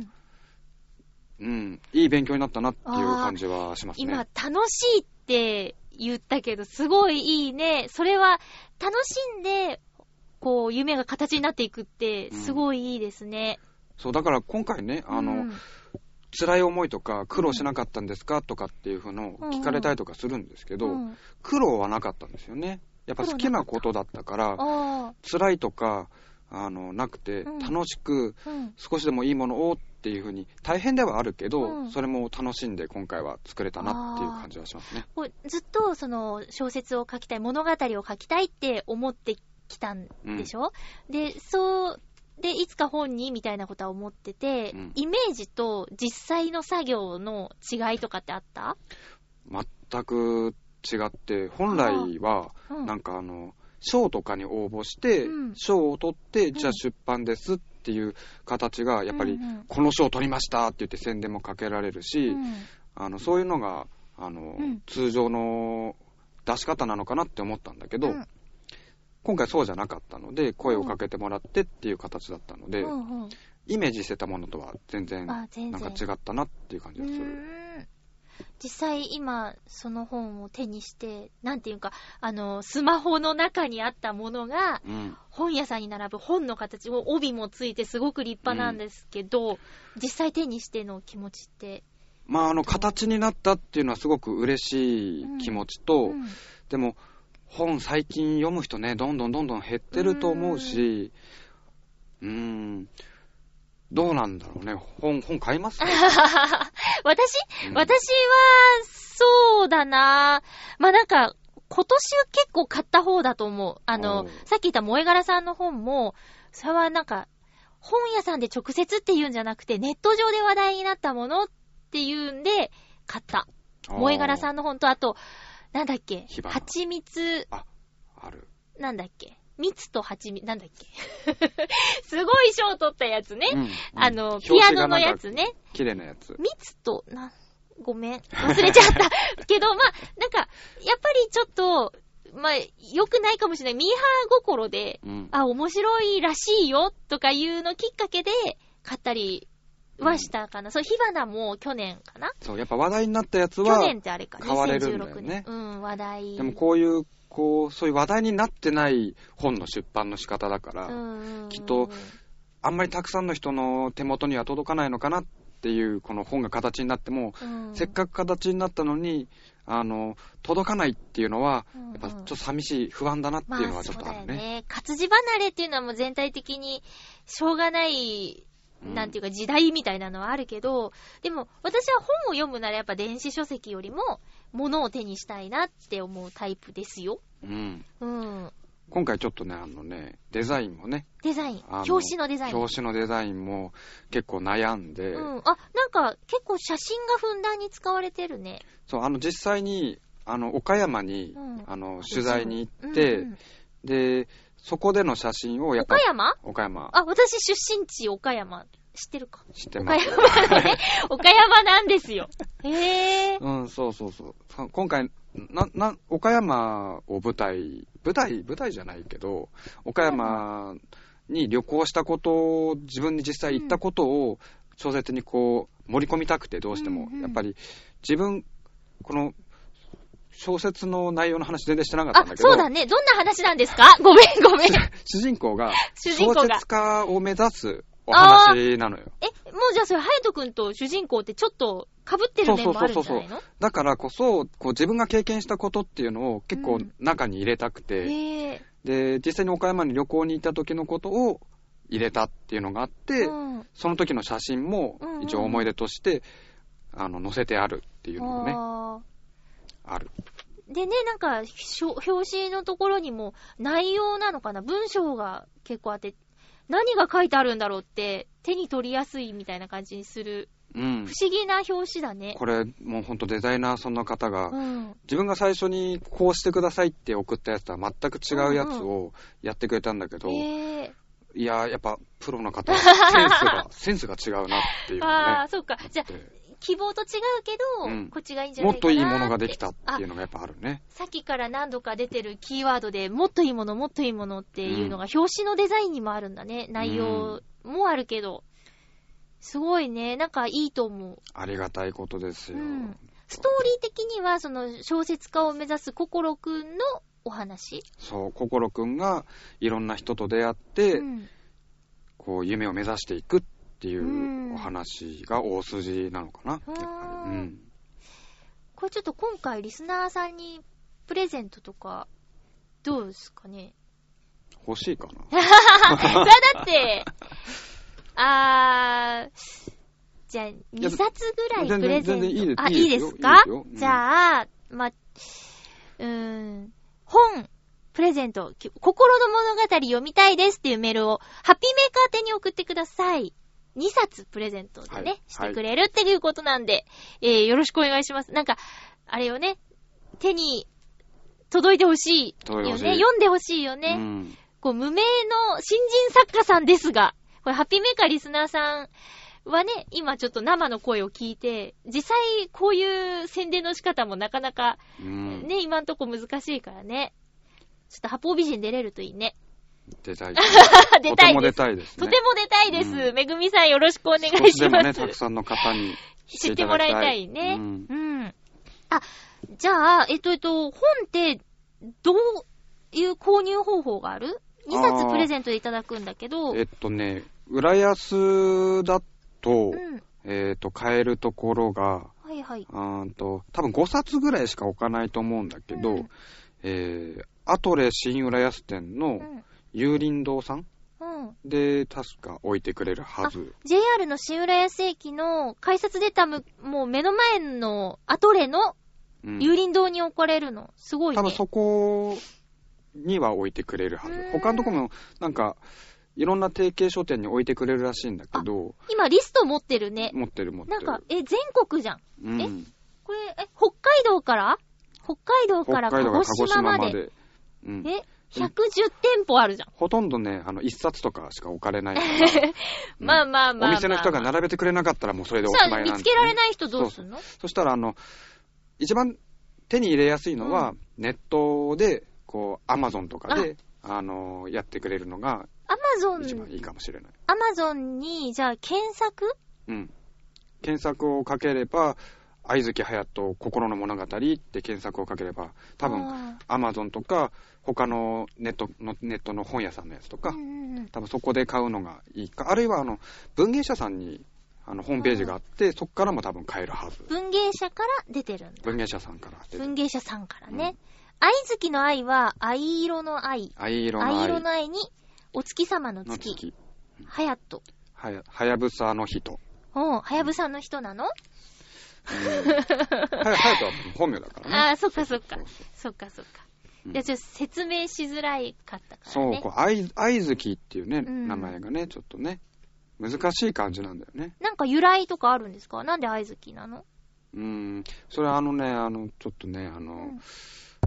Speaker 2: うんんいい勉強になったなっていう感じはします
Speaker 1: 今、
Speaker 2: ね。
Speaker 1: 楽しいって言ったけど、すごいいいね。それは、楽しんで、こう、夢が形になっていくって、すごいいいですね。
Speaker 2: そうだから今回ね、あの、
Speaker 1: うん
Speaker 2: 辛い思いとか苦労しなかったんですかとかっていうのを聞かれたりとかするんですけど、
Speaker 1: うん。
Speaker 2: 苦労はなかったんですよね。やっぱ好きなことだったから、
Speaker 1: あ
Speaker 2: 辛いとか、あの、なくて
Speaker 1: うん、
Speaker 2: 楽しく。少しでもいいものをっていうふうに、大変ではあるけど、
Speaker 1: うん。
Speaker 2: それも楽しんで今回は作れたなっていう感じはしますね。
Speaker 1: ずっと、その、小説を書きたい、物語を書きたいって思ってきたんでしょ、で、そう、で、いつか本にみたいなことは思ってて、
Speaker 2: うん。
Speaker 1: イメージと実際の作業の違いとかってあった？
Speaker 2: 全く違って、本来は、
Speaker 1: うん。
Speaker 2: なんかあの、賞とかに応募して
Speaker 1: うん、
Speaker 2: 賞を取って、
Speaker 1: ん。
Speaker 2: じゃあ出版ですっていう形が、やっぱりこの賞を取りましたって言って宣伝もかけられるし、
Speaker 1: うん。
Speaker 2: あの、そういうのが、あの
Speaker 1: うん、
Speaker 2: 通常の出し方なのかなって思ったんだけど
Speaker 1: うん、
Speaker 2: 今回そうじゃなかったので、声をかけてもらってっていう形だったので、
Speaker 1: うんうん。
Speaker 2: イメージしてたものとは全然、なんか違ったなっていう感じ
Speaker 1: う
Speaker 2: がする。
Speaker 1: 実際今その本を手にして、なんていうか、あの、スマホの中にあったものが、
Speaker 2: うん。
Speaker 1: 本屋さんに並ぶ本の形も帯もついてすごく立派なんですけど、実際手にしての気持ちって。
Speaker 2: まあ、あの、形になったっていうのはすごく嬉しい気持ちと、
Speaker 1: うん。
Speaker 2: でも、本最近読む人ね、どんどんどんどん減ってると思うし、うーん、どうなんだろうね。本、本買います？か、
Speaker 1: 私、
Speaker 2: うん
Speaker 1: 私は、そうだなまあ、なんか、今年は結構買った方だと思う。あのさっき言った萌え柄さんの本も、それはなんか、本屋さんで直接っていうんじゃなくて、ネット上で話題になったものっていうんで、買った。萌え柄さんの本と、あと、なんだっけ？
Speaker 2: 火花
Speaker 1: 蜂蜜、
Speaker 2: ある。
Speaker 1: なんだっけ？蜜と蜂蜜、なんだっけ？すごい賞取ったやつね。
Speaker 2: うんうん
Speaker 1: あの、
Speaker 2: 表
Speaker 1: ピアノのやつね。
Speaker 2: 綺麗なやつ。
Speaker 1: 蜜と、な、ごめん。忘れちゃった。けど、まあ、なんか、やっぱりちょっと、まあ、良くないかもしれない。ミーハー心で、
Speaker 2: うん。
Speaker 1: あ、面白いらしいよ、とかいうのきっかけで、買ったりはしたかな。そう、火花も去年かな
Speaker 2: そう、やっぱ話題になったやつ
Speaker 1: 去
Speaker 2: は、
Speaker 1: 年ってあれか、
Speaker 2: 買われるんだよ
Speaker 1: 2016
Speaker 2: ね
Speaker 1: 年。うん、話題。
Speaker 2: でもこういう、こう、そういう話題になってない本の出版の仕方だから、
Speaker 1: うん
Speaker 2: きっと、あんまりたくさんの人の手元には届かないのかなっていう、この本が形になっても、
Speaker 1: うん
Speaker 2: せっかく形になったのに、あの、届かないっていうのは、
Speaker 1: うん
Speaker 2: やっぱちょっと寂しい、不安だなっていうのはちょっとある
Speaker 1: まあ、そうだよ
Speaker 2: ね。
Speaker 1: ね。活字離れっていうのはもう全体的に、しょうがない、
Speaker 2: うん
Speaker 1: なんていうか時代みたいなのはあるけど、でも私は本を読むならやっぱ電子書籍よりも、物を手にしたいなって思うタイプですよ。
Speaker 2: うん。
Speaker 1: うん。
Speaker 2: 今回ちょっとね、あのね、デザインもね、
Speaker 1: デザイン。表紙のデザイン。
Speaker 2: 表紙のデザインも結構悩んで、
Speaker 1: うん。あ、なんか結構写真がふんだんに使われてるね。
Speaker 2: そう、あの、実際に、あの、岡山に、
Speaker 1: うん
Speaker 2: あの、取材に行って、
Speaker 1: うんうん
Speaker 2: で、そこでの写真をやっぱ
Speaker 1: 岡山？
Speaker 2: 岡山、
Speaker 1: あ、私出身地岡山。知ってるか？岡
Speaker 2: 知ってます。
Speaker 1: 山ね。岡山なんですよ。へぇー。
Speaker 2: うん、そうそうそう。そ今回、な、な、岡山を舞台、舞台、舞台じゃないけど、岡山に旅行したことを、自分に実際行ったことを、小説にこう、盛り込みたくて、どうしても。
Speaker 1: うんうん
Speaker 2: やっぱり、自分、この、小説の内容の話全然してなかったんだ
Speaker 1: あ、
Speaker 2: けど、
Speaker 1: そうだね。どんな話なんですか？ごめん ごめん。
Speaker 2: 主人公が、小説家を目指すお話なのよ。
Speaker 1: え、もうじゃあそれ、ハヤトくんと主人公ってちょっと被ってる面もあるんじゃないの？
Speaker 2: だからこそ、こう自分が経験したことっていうのを結構
Speaker 1: うん。
Speaker 2: 中に入れたくて、
Speaker 1: へぇ
Speaker 2: で、実際に岡山に旅行に行った時のことを入れたっていうのがあって、
Speaker 1: うん。
Speaker 2: その時の写真も
Speaker 1: うんうん
Speaker 2: 一応思い出として、あの、載せてあるっていうのもね、
Speaker 1: あ
Speaker 2: ある。
Speaker 1: ーでね、なんか、表紙のところにも内容なのかな？文章が結構あって、何が書いてあるんだろうって手に取りやすいみたいな感じにする
Speaker 2: うん
Speaker 1: 不。思議な表紙だね。
Speaker 2: これ、もうほんとデザイナーその方が、
Speaker 1: うん。
Speaker 2: 自分が最初にこうしてくださいって送ったやつとは全く違うやつをやってくれたんだけど、
Speaker 1: へぇ
Speaker 2: いやー、やっぱプロの方はセンスが、センスが違うなっていうの
Speaker 1: あ
Speaker 2: が
Speaker 1: あ、そうか。じゃあ、
Speaker 2: ね。
Speaker 1: 希望と違うけど、
Speaker 2: うん
Speaker 1: こっちがいいんじゃな
Speaker 2: もっ
Speaker 1: いかな
Speaker 2: といいものができたって
Speaker 1: あ
Speaker 2: いうのがやっぱあるね。
Speaker 1: さっきから何度か出てるキーワードでもっといいもの、もっといいものっていうのが表紙のデザインにもあるんだね。内容もあるけど。すごいね。なんかいいと思う。
Speaker 2: ありがたいことですよ。
Speaker 1: うんストーリー的には、その小説家を目指す心くんのお話。
Speaker 2: そう、心くんがいろんな人と出会って、
Speaker 1: うん
Speaker 2: こう、夢を目指していくってい
Speaker 1: う
Speaker 2: お話が大筋なのかな。うん。
Speaker 1: これちょっと今回リスナーさんにプレゼントとか、どうですかね？
Speaker 2: 欲しいかな。
Speaker 1: それはだって、あー、じゃあ、2冊ぐらいプレゼント。
Speaker 2: いい
Speaker 1: あ、
Speaker 2: い
Speaker 1: い
Speaker 2: です
Speaker 1: か？
Speaker 2: うん
Speaker 1: じゃあ、ま、うーん、本、プレゼント、き心の物語読みたいですっていうメールを、ハッピーメーカー宛てに送ってください。2冊プレゼントでね、
Speaker 2: はい
Speaker 1: してくれるっていうことなんで、えー、よろしくお願いします。なんか、あれよね、手に届いてほしいよね。読んでほしいよね。
Speaker 2: うん。
Speaker 1: こう、無名の新人作家さんですが、これ、ハッピーメーカーリスナーさんはね、今ちょっと生の声を聞いて、実際こういう宣伝の仕方もなかなか、
Speaker 2: うん。
Speaker 1: ね、今んとこ難しいからね。ちょっと八方美人出れるといいね。
Speaker 2: 出たい。
Speaker 1: 出
Speaker 2: とても出
Speaker 1: たいです。
Speaker 2: ね。
Speaker 1: とても出たいです。
Speaker 2: うん
Speaker 1: めぐみさんよろしくお願い
Speaker 2: 少し
Speaker 1: しま
Speaker 2: でもね、たく
Speaker 1: す。
Speaker 2: さんの方に
Speaker 1: 知ってもらいたいね。
Speaker 2: う
Speaker 1: うんん。あ、じゃあ、えっと、えっと、本って、どういう購入方法がある ?2 冊プレゼントでいただくんだけど、
Speaker 2: えっとね、浦安だと、
Speaker 1: うん。
Speaker 2: えっと、買えるところが、
Speaker 1: はいはい。
Speaker 2: うーんと、多分5冊ぐらいしか置かないと思うんだけど、
Speaker 1: うん
Speaker 2: えー、アトレ新浦安店の
Speaker 1: うん。
Speaker 2: 有林堂さん？
Speaker 1: うん。
Speaker 2: で、確か置いてくれるはず。
Speaker 1: JR の新浦安駅の改札出たむ、もう目の前のアトレの
Speaker 2: うん
Speaker 1: 有林堂に置かれるの。すごいね。
Speaker 2: 多分そこには置いてくれるはず
Speaker 1: うん。
Speaker 2: 他のとこも、なんか、いろんな提携書店に置いてくれるらしいんだけど、
Speaker 1: 今リスト持ってるね。
Speaker 2: 持ってる持ってる。
Speaker 1: なんか、え、全国じゃん。
Speaker 2: うん、
Speaker 1: えこれ、え、北海道から？北海道
Speaker 2: 北
Speaker 1: から鹿
Speaker 2: 海道から鹿児
Speaker 1: 児島まで。
Speaker 2: で。うん。
Speaker 1: え、110店舗あるじゃん。
Speaker 2: ほとんどね、あの、一冊とかしか置かれない
Speaker 1: まあまあまあまあ。
Speaker 2: お店の人が並べてくれなかったらもうそれでおしまいなんで、
Speaker 1: 見つけられない人どうすんの？
Speaker 2: そしたら、あの、一番手に入れやすいのは、ネットで、こう、アマゾンとかで、あ。の、やってくれるのが
Speaker 1: アマゾン、
Speaker 2: 一番いいかもしれない。
Speaker 1: アマゾンに、じゃあ検索？
Speaker 2: うん。検索をかければ、愛月隼人心の物語って検索をかければ、多分、
Speaker 1: あ
Speaker 2: アマゾンとか、他のネットの、ネットの本屋さんのやつとか、多分そこで買うのがいいか、あるいはあの、文芸者さんに、あの、ホームページがあって、そこからも多分買えるはず。
Speaker 1: 文芸者から出てるんだ。
Speaker 2: 文芸者さんから出てる。
Speaker 1: 文芸者さんからね。愛月の愛は、藍色の愛。
Speaker 2: 藍色の愛
Speaker 1: 藍色の愛に、お月様の
Speaker 2: の
Speaker 1: 月。
Speaker 2: 月。
Speaker 1: はやと。
Speaker 2: はや、はやぶさの人。
Speaker 1: おう、はやぶさの人なの？
Speaker 2: うんはや、はやとは本名だからね。
Speaker 1: ああ、そっかそっか。
Speaker 2: そ
Speaker 1: っかそっか。ちょっと説明しづらいかったから
Speaker 2: そう、
Speaker 1: ね。
Speaker 2: こう、愛、愛月っていうね、
Speaker 1: うん
Speaker 2: 名前がね、ちょっとね、難しい感じなんだよね。
Speaker 1: なんか由来とかあるんですか？なんで愛月なの？
Speaker 2: うん。それはあのね、あの、ちょっとね、あの、
Speaker 1: ん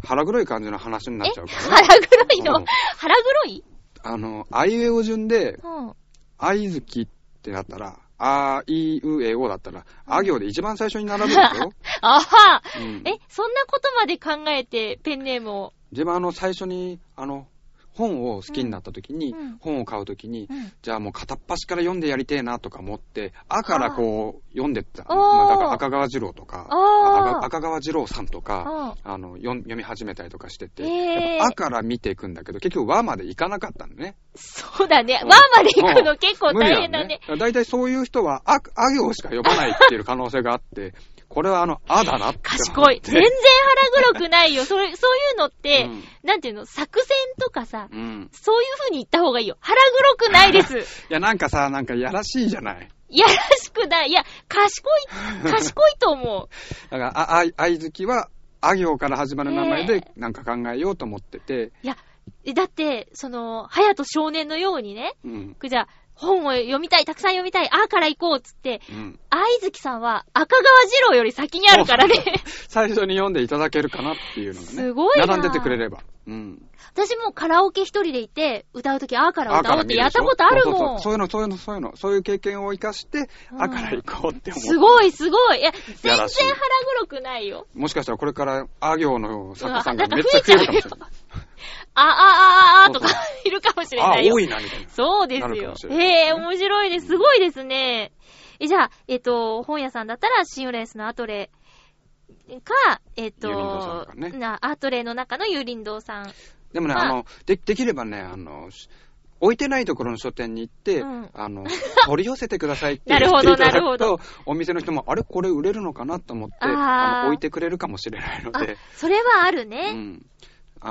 Speaker 2: 腹黒い感じの話になっちゃうからね。
Speaker 1: 腹黒いの？
Speaker 2: うん
Speaker 1: 腹黒い？
Speaker 2: あの、あいうえお順で、
Speaker 1: うん。
Speaker 2: 愛月ってなったら、あいうえおだったら、あ行で一番最初に並ぶんですよ。
Speaker 1: あは
Speaker 2: うん
Speaker 1: え、そんなことまで考えてペンネームを。
Speaker 2: 自分あの、最初に、あの、本を好きになった時に、
Speaker 1: うん
Speaker 2: 本を買う時に、
Speaker 1: うん。
Speaker 2: じゃあもう片っ端から読んでやりてえなとか思って、あからこう読んでった。まあだから赤川次郎とか、赤赤川次郎さんとか、
Speaker 1: あ
Speaker 2: あの読み始めたりとかしてて、
Speaker 1: へー
Speaker 2: やっぱあから見ていくんだけど、結局和までいかなかったのね。
Speaker 1: そうだね。
Speaker 2: うん
Speaker 1: 和まで行くの結構大変だね。。
Speaker 2: だいたいそういう人は、あ、あ行しか読まないっていう可能性があって、これはあの、あだなって。
Speaker 1: 賢い。全然腹黒くないよ。それ、そういうのって、
Speaker 2: うん
Speaker 1: なんていうの、作戦とかさ、
Speaker 2: うん。
Speaker 1: そういう風に言った方がいいよ。腹黒くないです。
Speaker 2: いや、なんかさ、なんかやらしいじゃない。
Speaker 1: いやらしくない。いや、賢い、賢いと思う。
Speaker 2: だから、あ、あ、あいずきは、あ行から始まる名前で、なんか考えようと思ってて、
Speaker 1: いや、えだって、その、隼人少年のようにね、
Speaker 2: うん。
Speaker 1: じゃあ、本を読みたい、たくさん読みたい、あーから行こうっつって、
Speaker 2: うん。
Speaker 1: 愛月さんは赤川次郎より先にあるからね。
Speaker 2: 最初に読んでいただけるかなっていうのがね。
Speaker 1: すごいな
Speaker 2: 並んでてくれれば。うん。
Speaker 1: 私もカラオケ一人で行って、歌うときあーから
Speaker 2: あ
Speaker 1: 歌おうってやったことあるもん。
Speaker 2: そうそういうの、そういうの、そういうの、そういう経験を生かして、
Speaker 1: うん
Speaker 2: あから行こうって思う。
Speaker 1: すごい、すごい。いや、全然腹黒くないよ。
Speaker 2: もしかしたらこれから、あ行の作家さんがめっちゃ増えるかもしれない。
Speaker 1: あ、あ、あ、あ、あとか いるかもしれ
Speaker 2: あ
Speaker 1: ないよ
Speaker 2: 多。いな、みたいな。
Speaker 1: そうですよへえ、面白いです。すごいですね。え、じゃあ、えっと、本屋さんだったら、シンオレースのアトレか、えっと
Speaker 2: ね、
Speaker 1: なアトレの中のユーリンドさん。
Speaker 2: でもね、
Speaker 1: まあ
Speaker 2: あの、で、できればね、あの、置いてないところの書店に行って、
Speaker 1: うん
Speaker 2: あの、取り寄せてくださいって
Speaker 1: なるほど
Speaker 2: 言っていただく
Speaker 1: なるほ
Speaker 2: と、お店の人も、あれこれ売れるのかなと思って、
Speaker 1: あ
Speaker 2: の置いてくれるかもしれないの
Speaker 1: あ
Speaker 2: で、、
Speaker 1: それはある
Speaker 2: う
Speaker 1: ね。
Speaker 2: ん。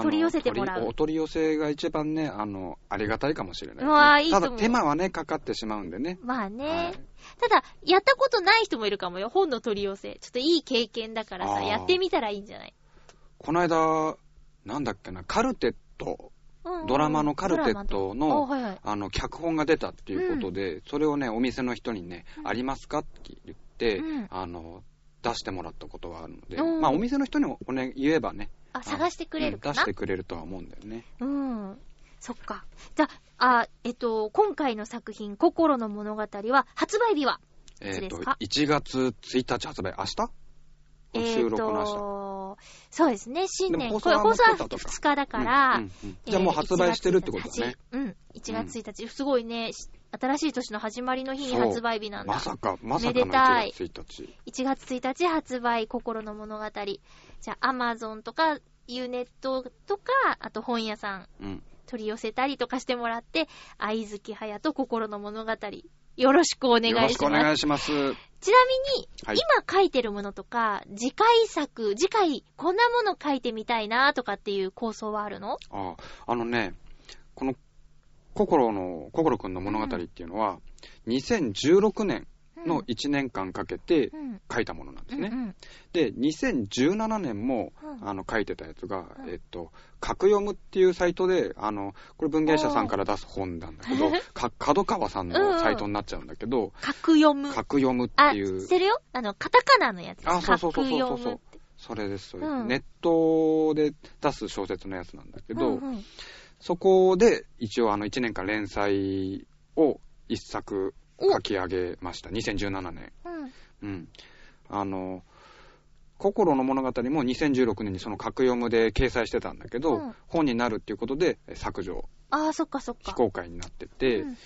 Speaker 1: 取り寄せてもらう。
Speaker 2: お取り寄せが一番ね、あの、ありがたいかもしれない。ね、
Speaker 1: いい
Speaker 2: ただ手間はね、かかってしまうんでね。
Speaker 1: まあね。
Speaker 2: はい。
Speaker 1: ただ、やったことない人もいるかもよ。本の取り寄せ。ちょっといい経験だからさ、やってみたらいいんじゃない？
Speaker 2: この間、なんだっけな、カルテット、
Speaker 1: うん
Speaker 2: ドラマのカルテットの
Speaker 1: はいはい。
Speaker 2: あの、脚本が出たっていうことで、それをね、お店の人にね、
Speaker 1: うん。
Speaker 2: ありますか？って言って、
Speaker 1: うん。
Speaker 2: あの、出してもらったことがあるので、
Speaker 1: うん。
Speaker 2: まあ、お店の人におね、言えばね、
Speaker 1: あ、探してくれるかな？
Speaker 2: うん出してくれるとは思うんだよね。
Speaker 1: うん。そっか。じゃあ、あ、えっと、今回の作品、心の物語は、発売日は
Speaker 2: えっ、と、
Speaker 1: つですか
Speaker 2: 1月1日発売、明日？
Speaker 1: えっ
Speaker 2: 収録の明日。
Speaker 1: と、そうですね、新年。
Speaker 2: 放送は
Speaker 1: これ放送は
Speaker 2: もうちょっと後か
Speaker 1: ？2日だから、
Speaker 2: うんうんうんじゃあもう発売してるってことだね。
Speaker 1: えー1月1日。うん。1月1日。すごいね、し新しい年の始まりの日に発売日なんだ。
Speaker 2: まさか、まさかの
Speaker 1: めでたい
Speaker 2: 1月1日。
Speaker 1: 1月1日発売、心の物語。じゃあ、アマゾンとか、ユーネットとか、あと本屋さん
Speaker 2: うん。
Speaker 1: 取り寄せたりとかしてもらって、愛月隼と心の物語。よろしくお願いします。
Speaker 2: よろしくお願いします。
Speaker 1: ちなみに、
Speaker 2: はい
Speaker 1: 今書いてるものとか、次回作、次回こんなもの書いてみたいなとかっていう構想はあるの？
Speaker 2: ああのね、この、心の、心くんの物語っていうのは、2016年の1年間かけて
Speaker 1: うん。
Speaker 2: 書いたものなんですね。
Speaker 1: うんうん。
Speaker 2: で、2017年も、
Speaker 1: うん。
Speaker 2: あの、書いてたやつが、
Speaker 1: うん。
Speaker 2: えっと、格読むっていうサイトで、あの、これ文芸者さんから出す本なんだけど、か角川さんのサイトになっちゃうんだけど、
Speaker 1: 格読む。
Speaker 2: 格読むって
Speaker 1: あ、知
Speaker 2: いう
Speaker 1: っ、てるよ？あの、カタカナのやつ。
Speaker 2: あそうそうそうそうそう。それです、それ
Speaker 1: うん。
Speaker 2: ネットで出す小説のやつなんだけど、
Speaker 1: うんうん。
Speaker 2: そこで一応あの1年間連載を一作
Speaker 1: お
Speaker 2: 書き上げました。2017年。
Speaker 1: うん。
Speaker 2: うん。あの、心の物語も2016年にその格読むで掲載してたんだけど、
Speaker 1: うん
Speaker 2: 本になるっていうことでえ削除、
Speaker 1: あー、そっかそっか。
Speaker 2: 非公開になってて、
Speaker 1: うん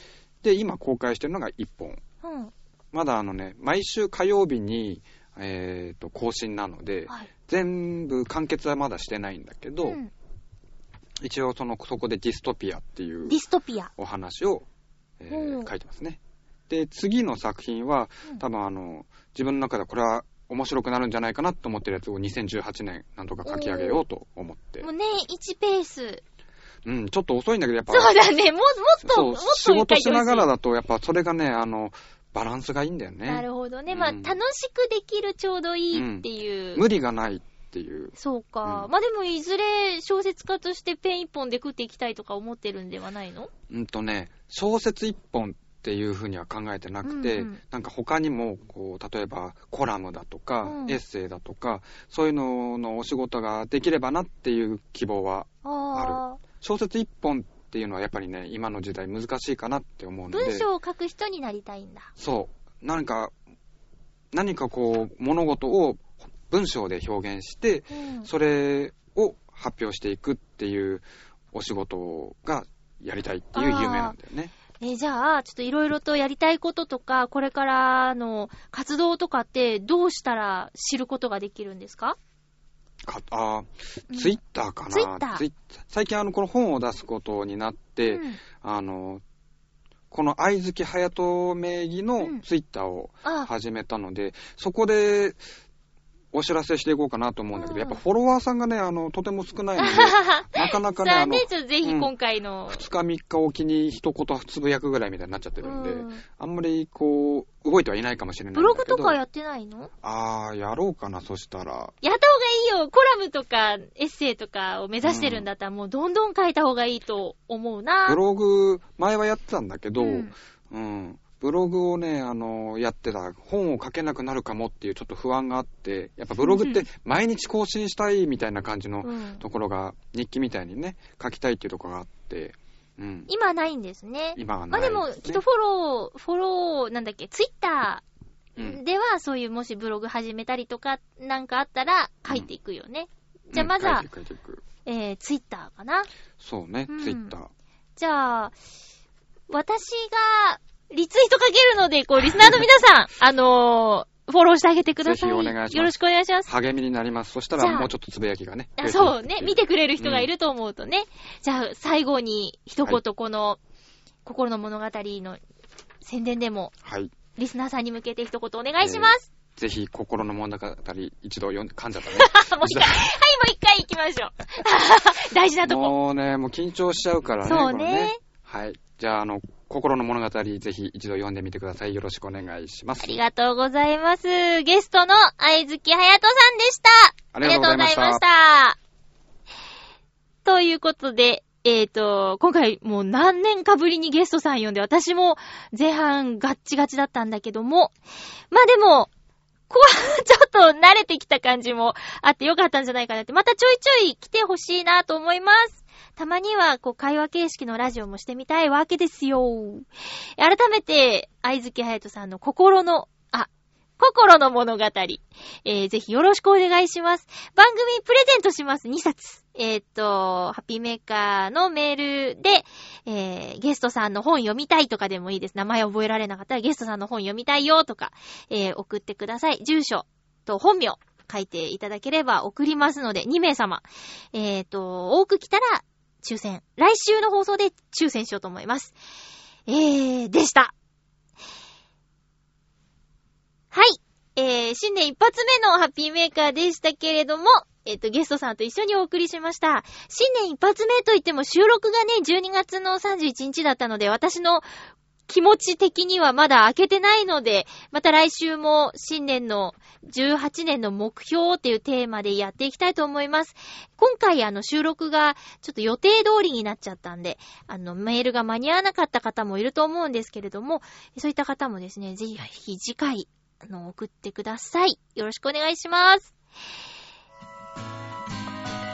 Speaker 2: で、今公開してるのが1本。
Speaker 1: うん。
Speaker 2: まだあのね、毎週火曜日に、えっ、と、更新なので、
Speaker 1: はい。
Speaker 2: 全部完結はまだしてないんだけど、
Speaker 1: うん
Speaker 2: 一応その、そこでディストピアっていう
Speaker 1: ディストピア。
Speaker 2: お話を、えー
Speaker 1: うん
Speaker 2: 書いてますね。で、次の作品は、
Speaker 1: うん
Speaker 2: 多分あの、自分の中ではこれは面白くなるんじゃないかなと思ってるやつを2018年なんとか書き上げようと思って
Speaker 1: も。う年1ペース。
Speaker 2: うん、ちょっと遅いんだけど、やっぱ、
Speaker 1: そうだね。も、もっと、もっと
Speaker 2: 仕事しながら
Speaker 1: だ。
Speaker 2: だと、やっぱそれがね、あの、バランスがいいんだよね。
Speaker 1: なるほどね。まあ、
Speaker 2: うん
Speaker 1: 楽しくできるちょうどいいっていう。
Speaker 2: 無理がないっていう。
Speaker 1: そうか。
Speaker 2: うん
Speaker 1: まあでも、いずれ小説家としてペン一本で食っていきたいとか思ってるんではないの？
Speaker 2: うんとね、小説一本っていうふうには考えてなくて、
Speaker 1: うんうん
Speaker 2: なんか他にも、こう、例えばコラムだとか、
Speaker 1: うん
Speaker 2: エッセイだとか、そういうののお仕事ができればなっていう希望は、
Speaker 1: ああ。
Speaker 2: 小説一本っていうのはやっぱりね、今の時代難しいかなって思うので、
Speaker 1: 文章を書く人になりたいんだ。
Speaker 2: そう、何か、何かこう、物事を文章で表現して、
Speaker 1: うん。
Speaker 2: それを発表していくっていうお仕事がやりたいっていう夢なんだよね。
Speaker 1: えーじゃあ、ちょっといろいろとやりたいこととか、これからの活動とかってどうしたら知ることができるんですか？
Speaker 2: かあ
Speaker 1: うん。
Speaker 2: ツイッターかな、
Speaker 1: ツイッター？
Speaker 2: 最近あの、この本を出すことになって、
Speaker 1: うん。
Speaker 2: あの、この愛月隼人名義の
Speaker 1: うん。
Speaker 2: ツイッターを
Speaker 1: あ、
Speaker 2: 始めたので、そこでお知らせしていこうかなと思うんだけど、
Speaker 1: うん
Speaker 2: やっぱフォロワーさんがね、あの、とても少ないので、なかなかね、あ
Speaker 1: あね、ちょっとぜひ今回の、
Speaker 2: 2日3日おきに一言つぶやくぐらいみたいになっちゃってるんで、
Speaker 1: うん
Speaker 2: あんまりこう、動いてはいないかもしれないんだ
Speaker 1: ブ
Speaker 2: けど。
Speaker 1: ログとかやってないの？
Speaker 2: あー、やろうかな、そしたら。
Speaker 1: やった方がいいよ。コラムとかエッセイとかを目指してるんだったら、もうどんどん書いた方がいいと思うな。
Speaker 2: ブログ、前はやってたんだけど、
Speaker 1: う
Speaker 2: うんん。ブログをね、あの、やってた、本を書けなくなるかもっていうちょっと不安があって、やっぱブログって毎日更新したいみたいな感じの
Speaker 1: うん
Speaker 2: ところが、日記みたいにね、書きたいっていうところがあって、うん。
Speaker 1: 今ないんですね。
Speaker 2: 今は
Speaker 1: まあでも、きっとフォロー、フォロー、なんだっけ、ツイッタ
Speaker 2: うん
Speaker 1: ーでは、そういうもしブログ始めたりとか、なんかあったら、書いていくよね。じゃあまずはえー、ツイッターかな？
Speaker 2: そうね、
Speaker 1: うん
Speaker 2: ツイッター。
Speaker 1: じゃあ、私が、リツイートかけるので、こう、リスナーの皆さん、あのー、フォローしてあげてください。
Speaker 2: ぜひお願いします
Speaker 1: よろしくお願いします。
Speaker 2: 励みになります。そしたらもうちょっとつぶやきがね。
Speaker 1: そうね。見てくれる人がいると思うとね。じゃあ、最後に一
Speaker 2: は
Speaker 1: 言この、心の物語の宣伝でも、
Speaker 2: はい。
Speaker 1: リスナーさんに向けて一言お願いします。
Speaker 2: ぜひ、心の物語、一度読んで、噛んじゃったね。
Speaker 1: もう一回。はい、もう一回行きましょう。大事なとこ。
Speaker 2: もうね、もう緊張しちゃうからね。
Speaker 1: そう
Speaker 2: これ
Speaker 1: ね。
Speaker 2: はい。じゃあ、あの、心の物語、ぜひ一度読んでみてください。よろしくお願いします
Speaker 1: あ。りがとうございます。ゲストの愛月隼人さんでした。
Speaker 2: ありがとうございました
Speaker 1: ありがとうございました。ということで、えっ、と、今回もう何年かぶりにゲストさん呼んで、私も前半ガッチガチだったんだけども、まあでも、ここは ちょっと慣れてきた感じもあってよかったんじゃないかなって、またちょいちょい来てほしいなと思います。たまには、こう、会話形式のラジオもしてみたいわけですよ。改めて、愛月隼人さんの心の、あ、心の物語、えー、ぜひよろしくお願いします。番組プレゼントします、2冊。えーっと、ハッピーメーカーのメールで、えー、ゲストさんの本読みたいとかでもいいです。名前覚えられなかったらゲストさんの本読みたいよとか、えー、送ってください。住所と本名書いていただければ送りますので、2名様。えーと、多く来たら抽選。来週の放送で抽選しようと思います。えー、でした。はい。えー、新年一発目のハッピーメーカーでしたけれども、えっ、と、ゲストさんと一緒にお送りしました。新年一発目といっても収録がね、12月の31日だったので、私の気持ち的にはまだ開けてないので、また来週も新年の18年の目標っていうテーマでやっていきたいと思います。今回あの収録がちょっと予定通りになっちゃったんで、あのメールが間に合わなかった方もいると思うんですけれども、そういった方もですね、ぜひ次回、あの、送ってください。よろしくお願いします。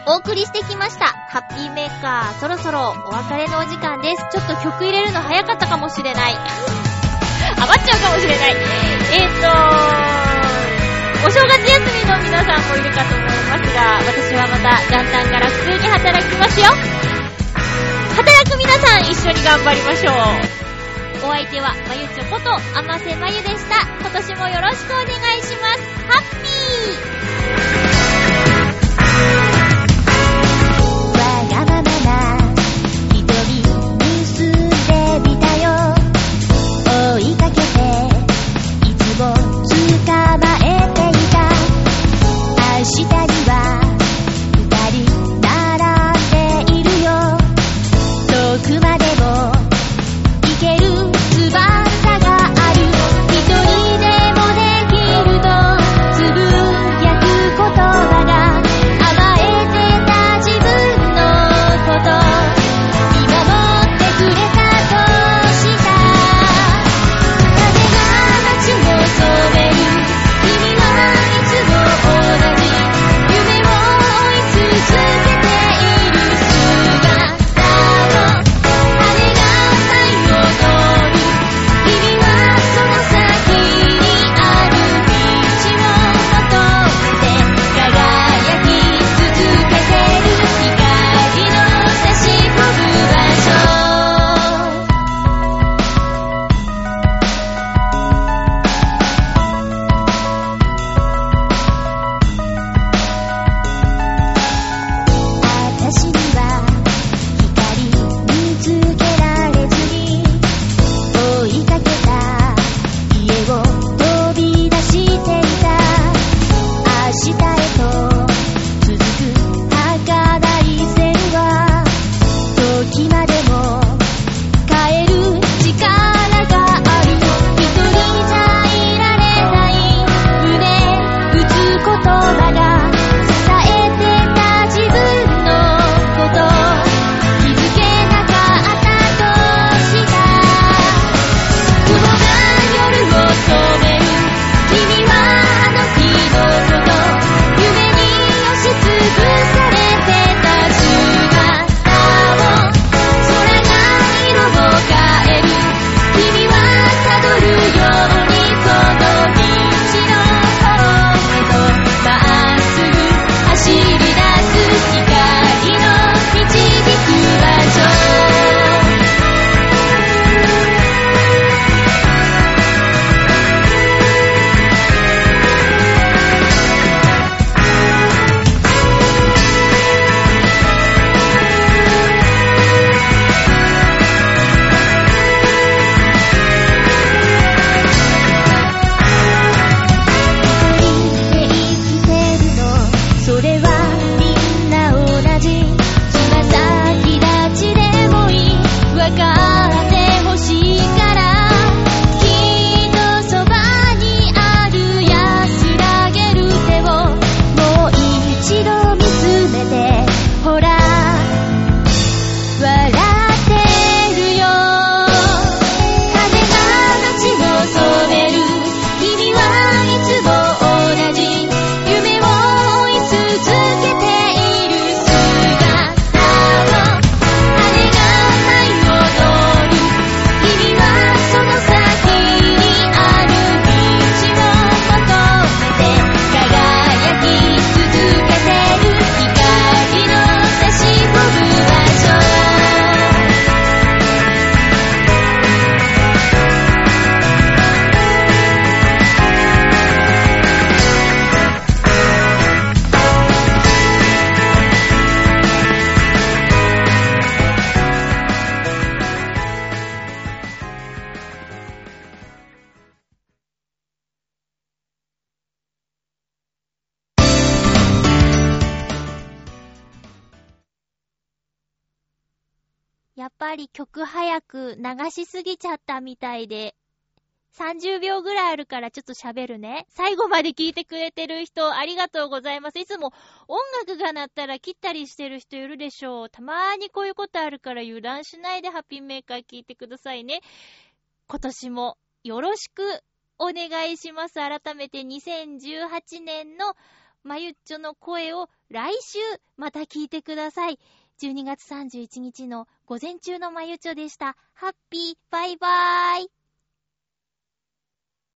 Speaker 1: お送りしてきました。ハッピーメーカー、そろそろお別れのお時間です。ちょっと曲入れるの早かったかもしれない。余っちゃうかもしれない。えーと、お正月休みの皆さんもいるかと思いますが、私はまた元旦から普通に働きますよ。働く皆さん一緒に頑張りましょう。お相手は、まゆちょこと、あませまゆでした。今年もよろしくお願いします。ハッピー曲早く流しすぎちゃったみたいで、30秒ぐらいあるからちょっと喋るね。最後まで聞いてくれてる人ありがとうございます。いつも音楽が鳴ったら切ったりしてる人いるでしょう。たまーにこういうことあるから油断しないでハッピーメーカー聞いてくださいね。今年もよろしくお願いします。改めて2018年のまゆっちょの声を来週また聞いてください。12月31日の午前中のまゆちょでした。ハッピーバイバーイ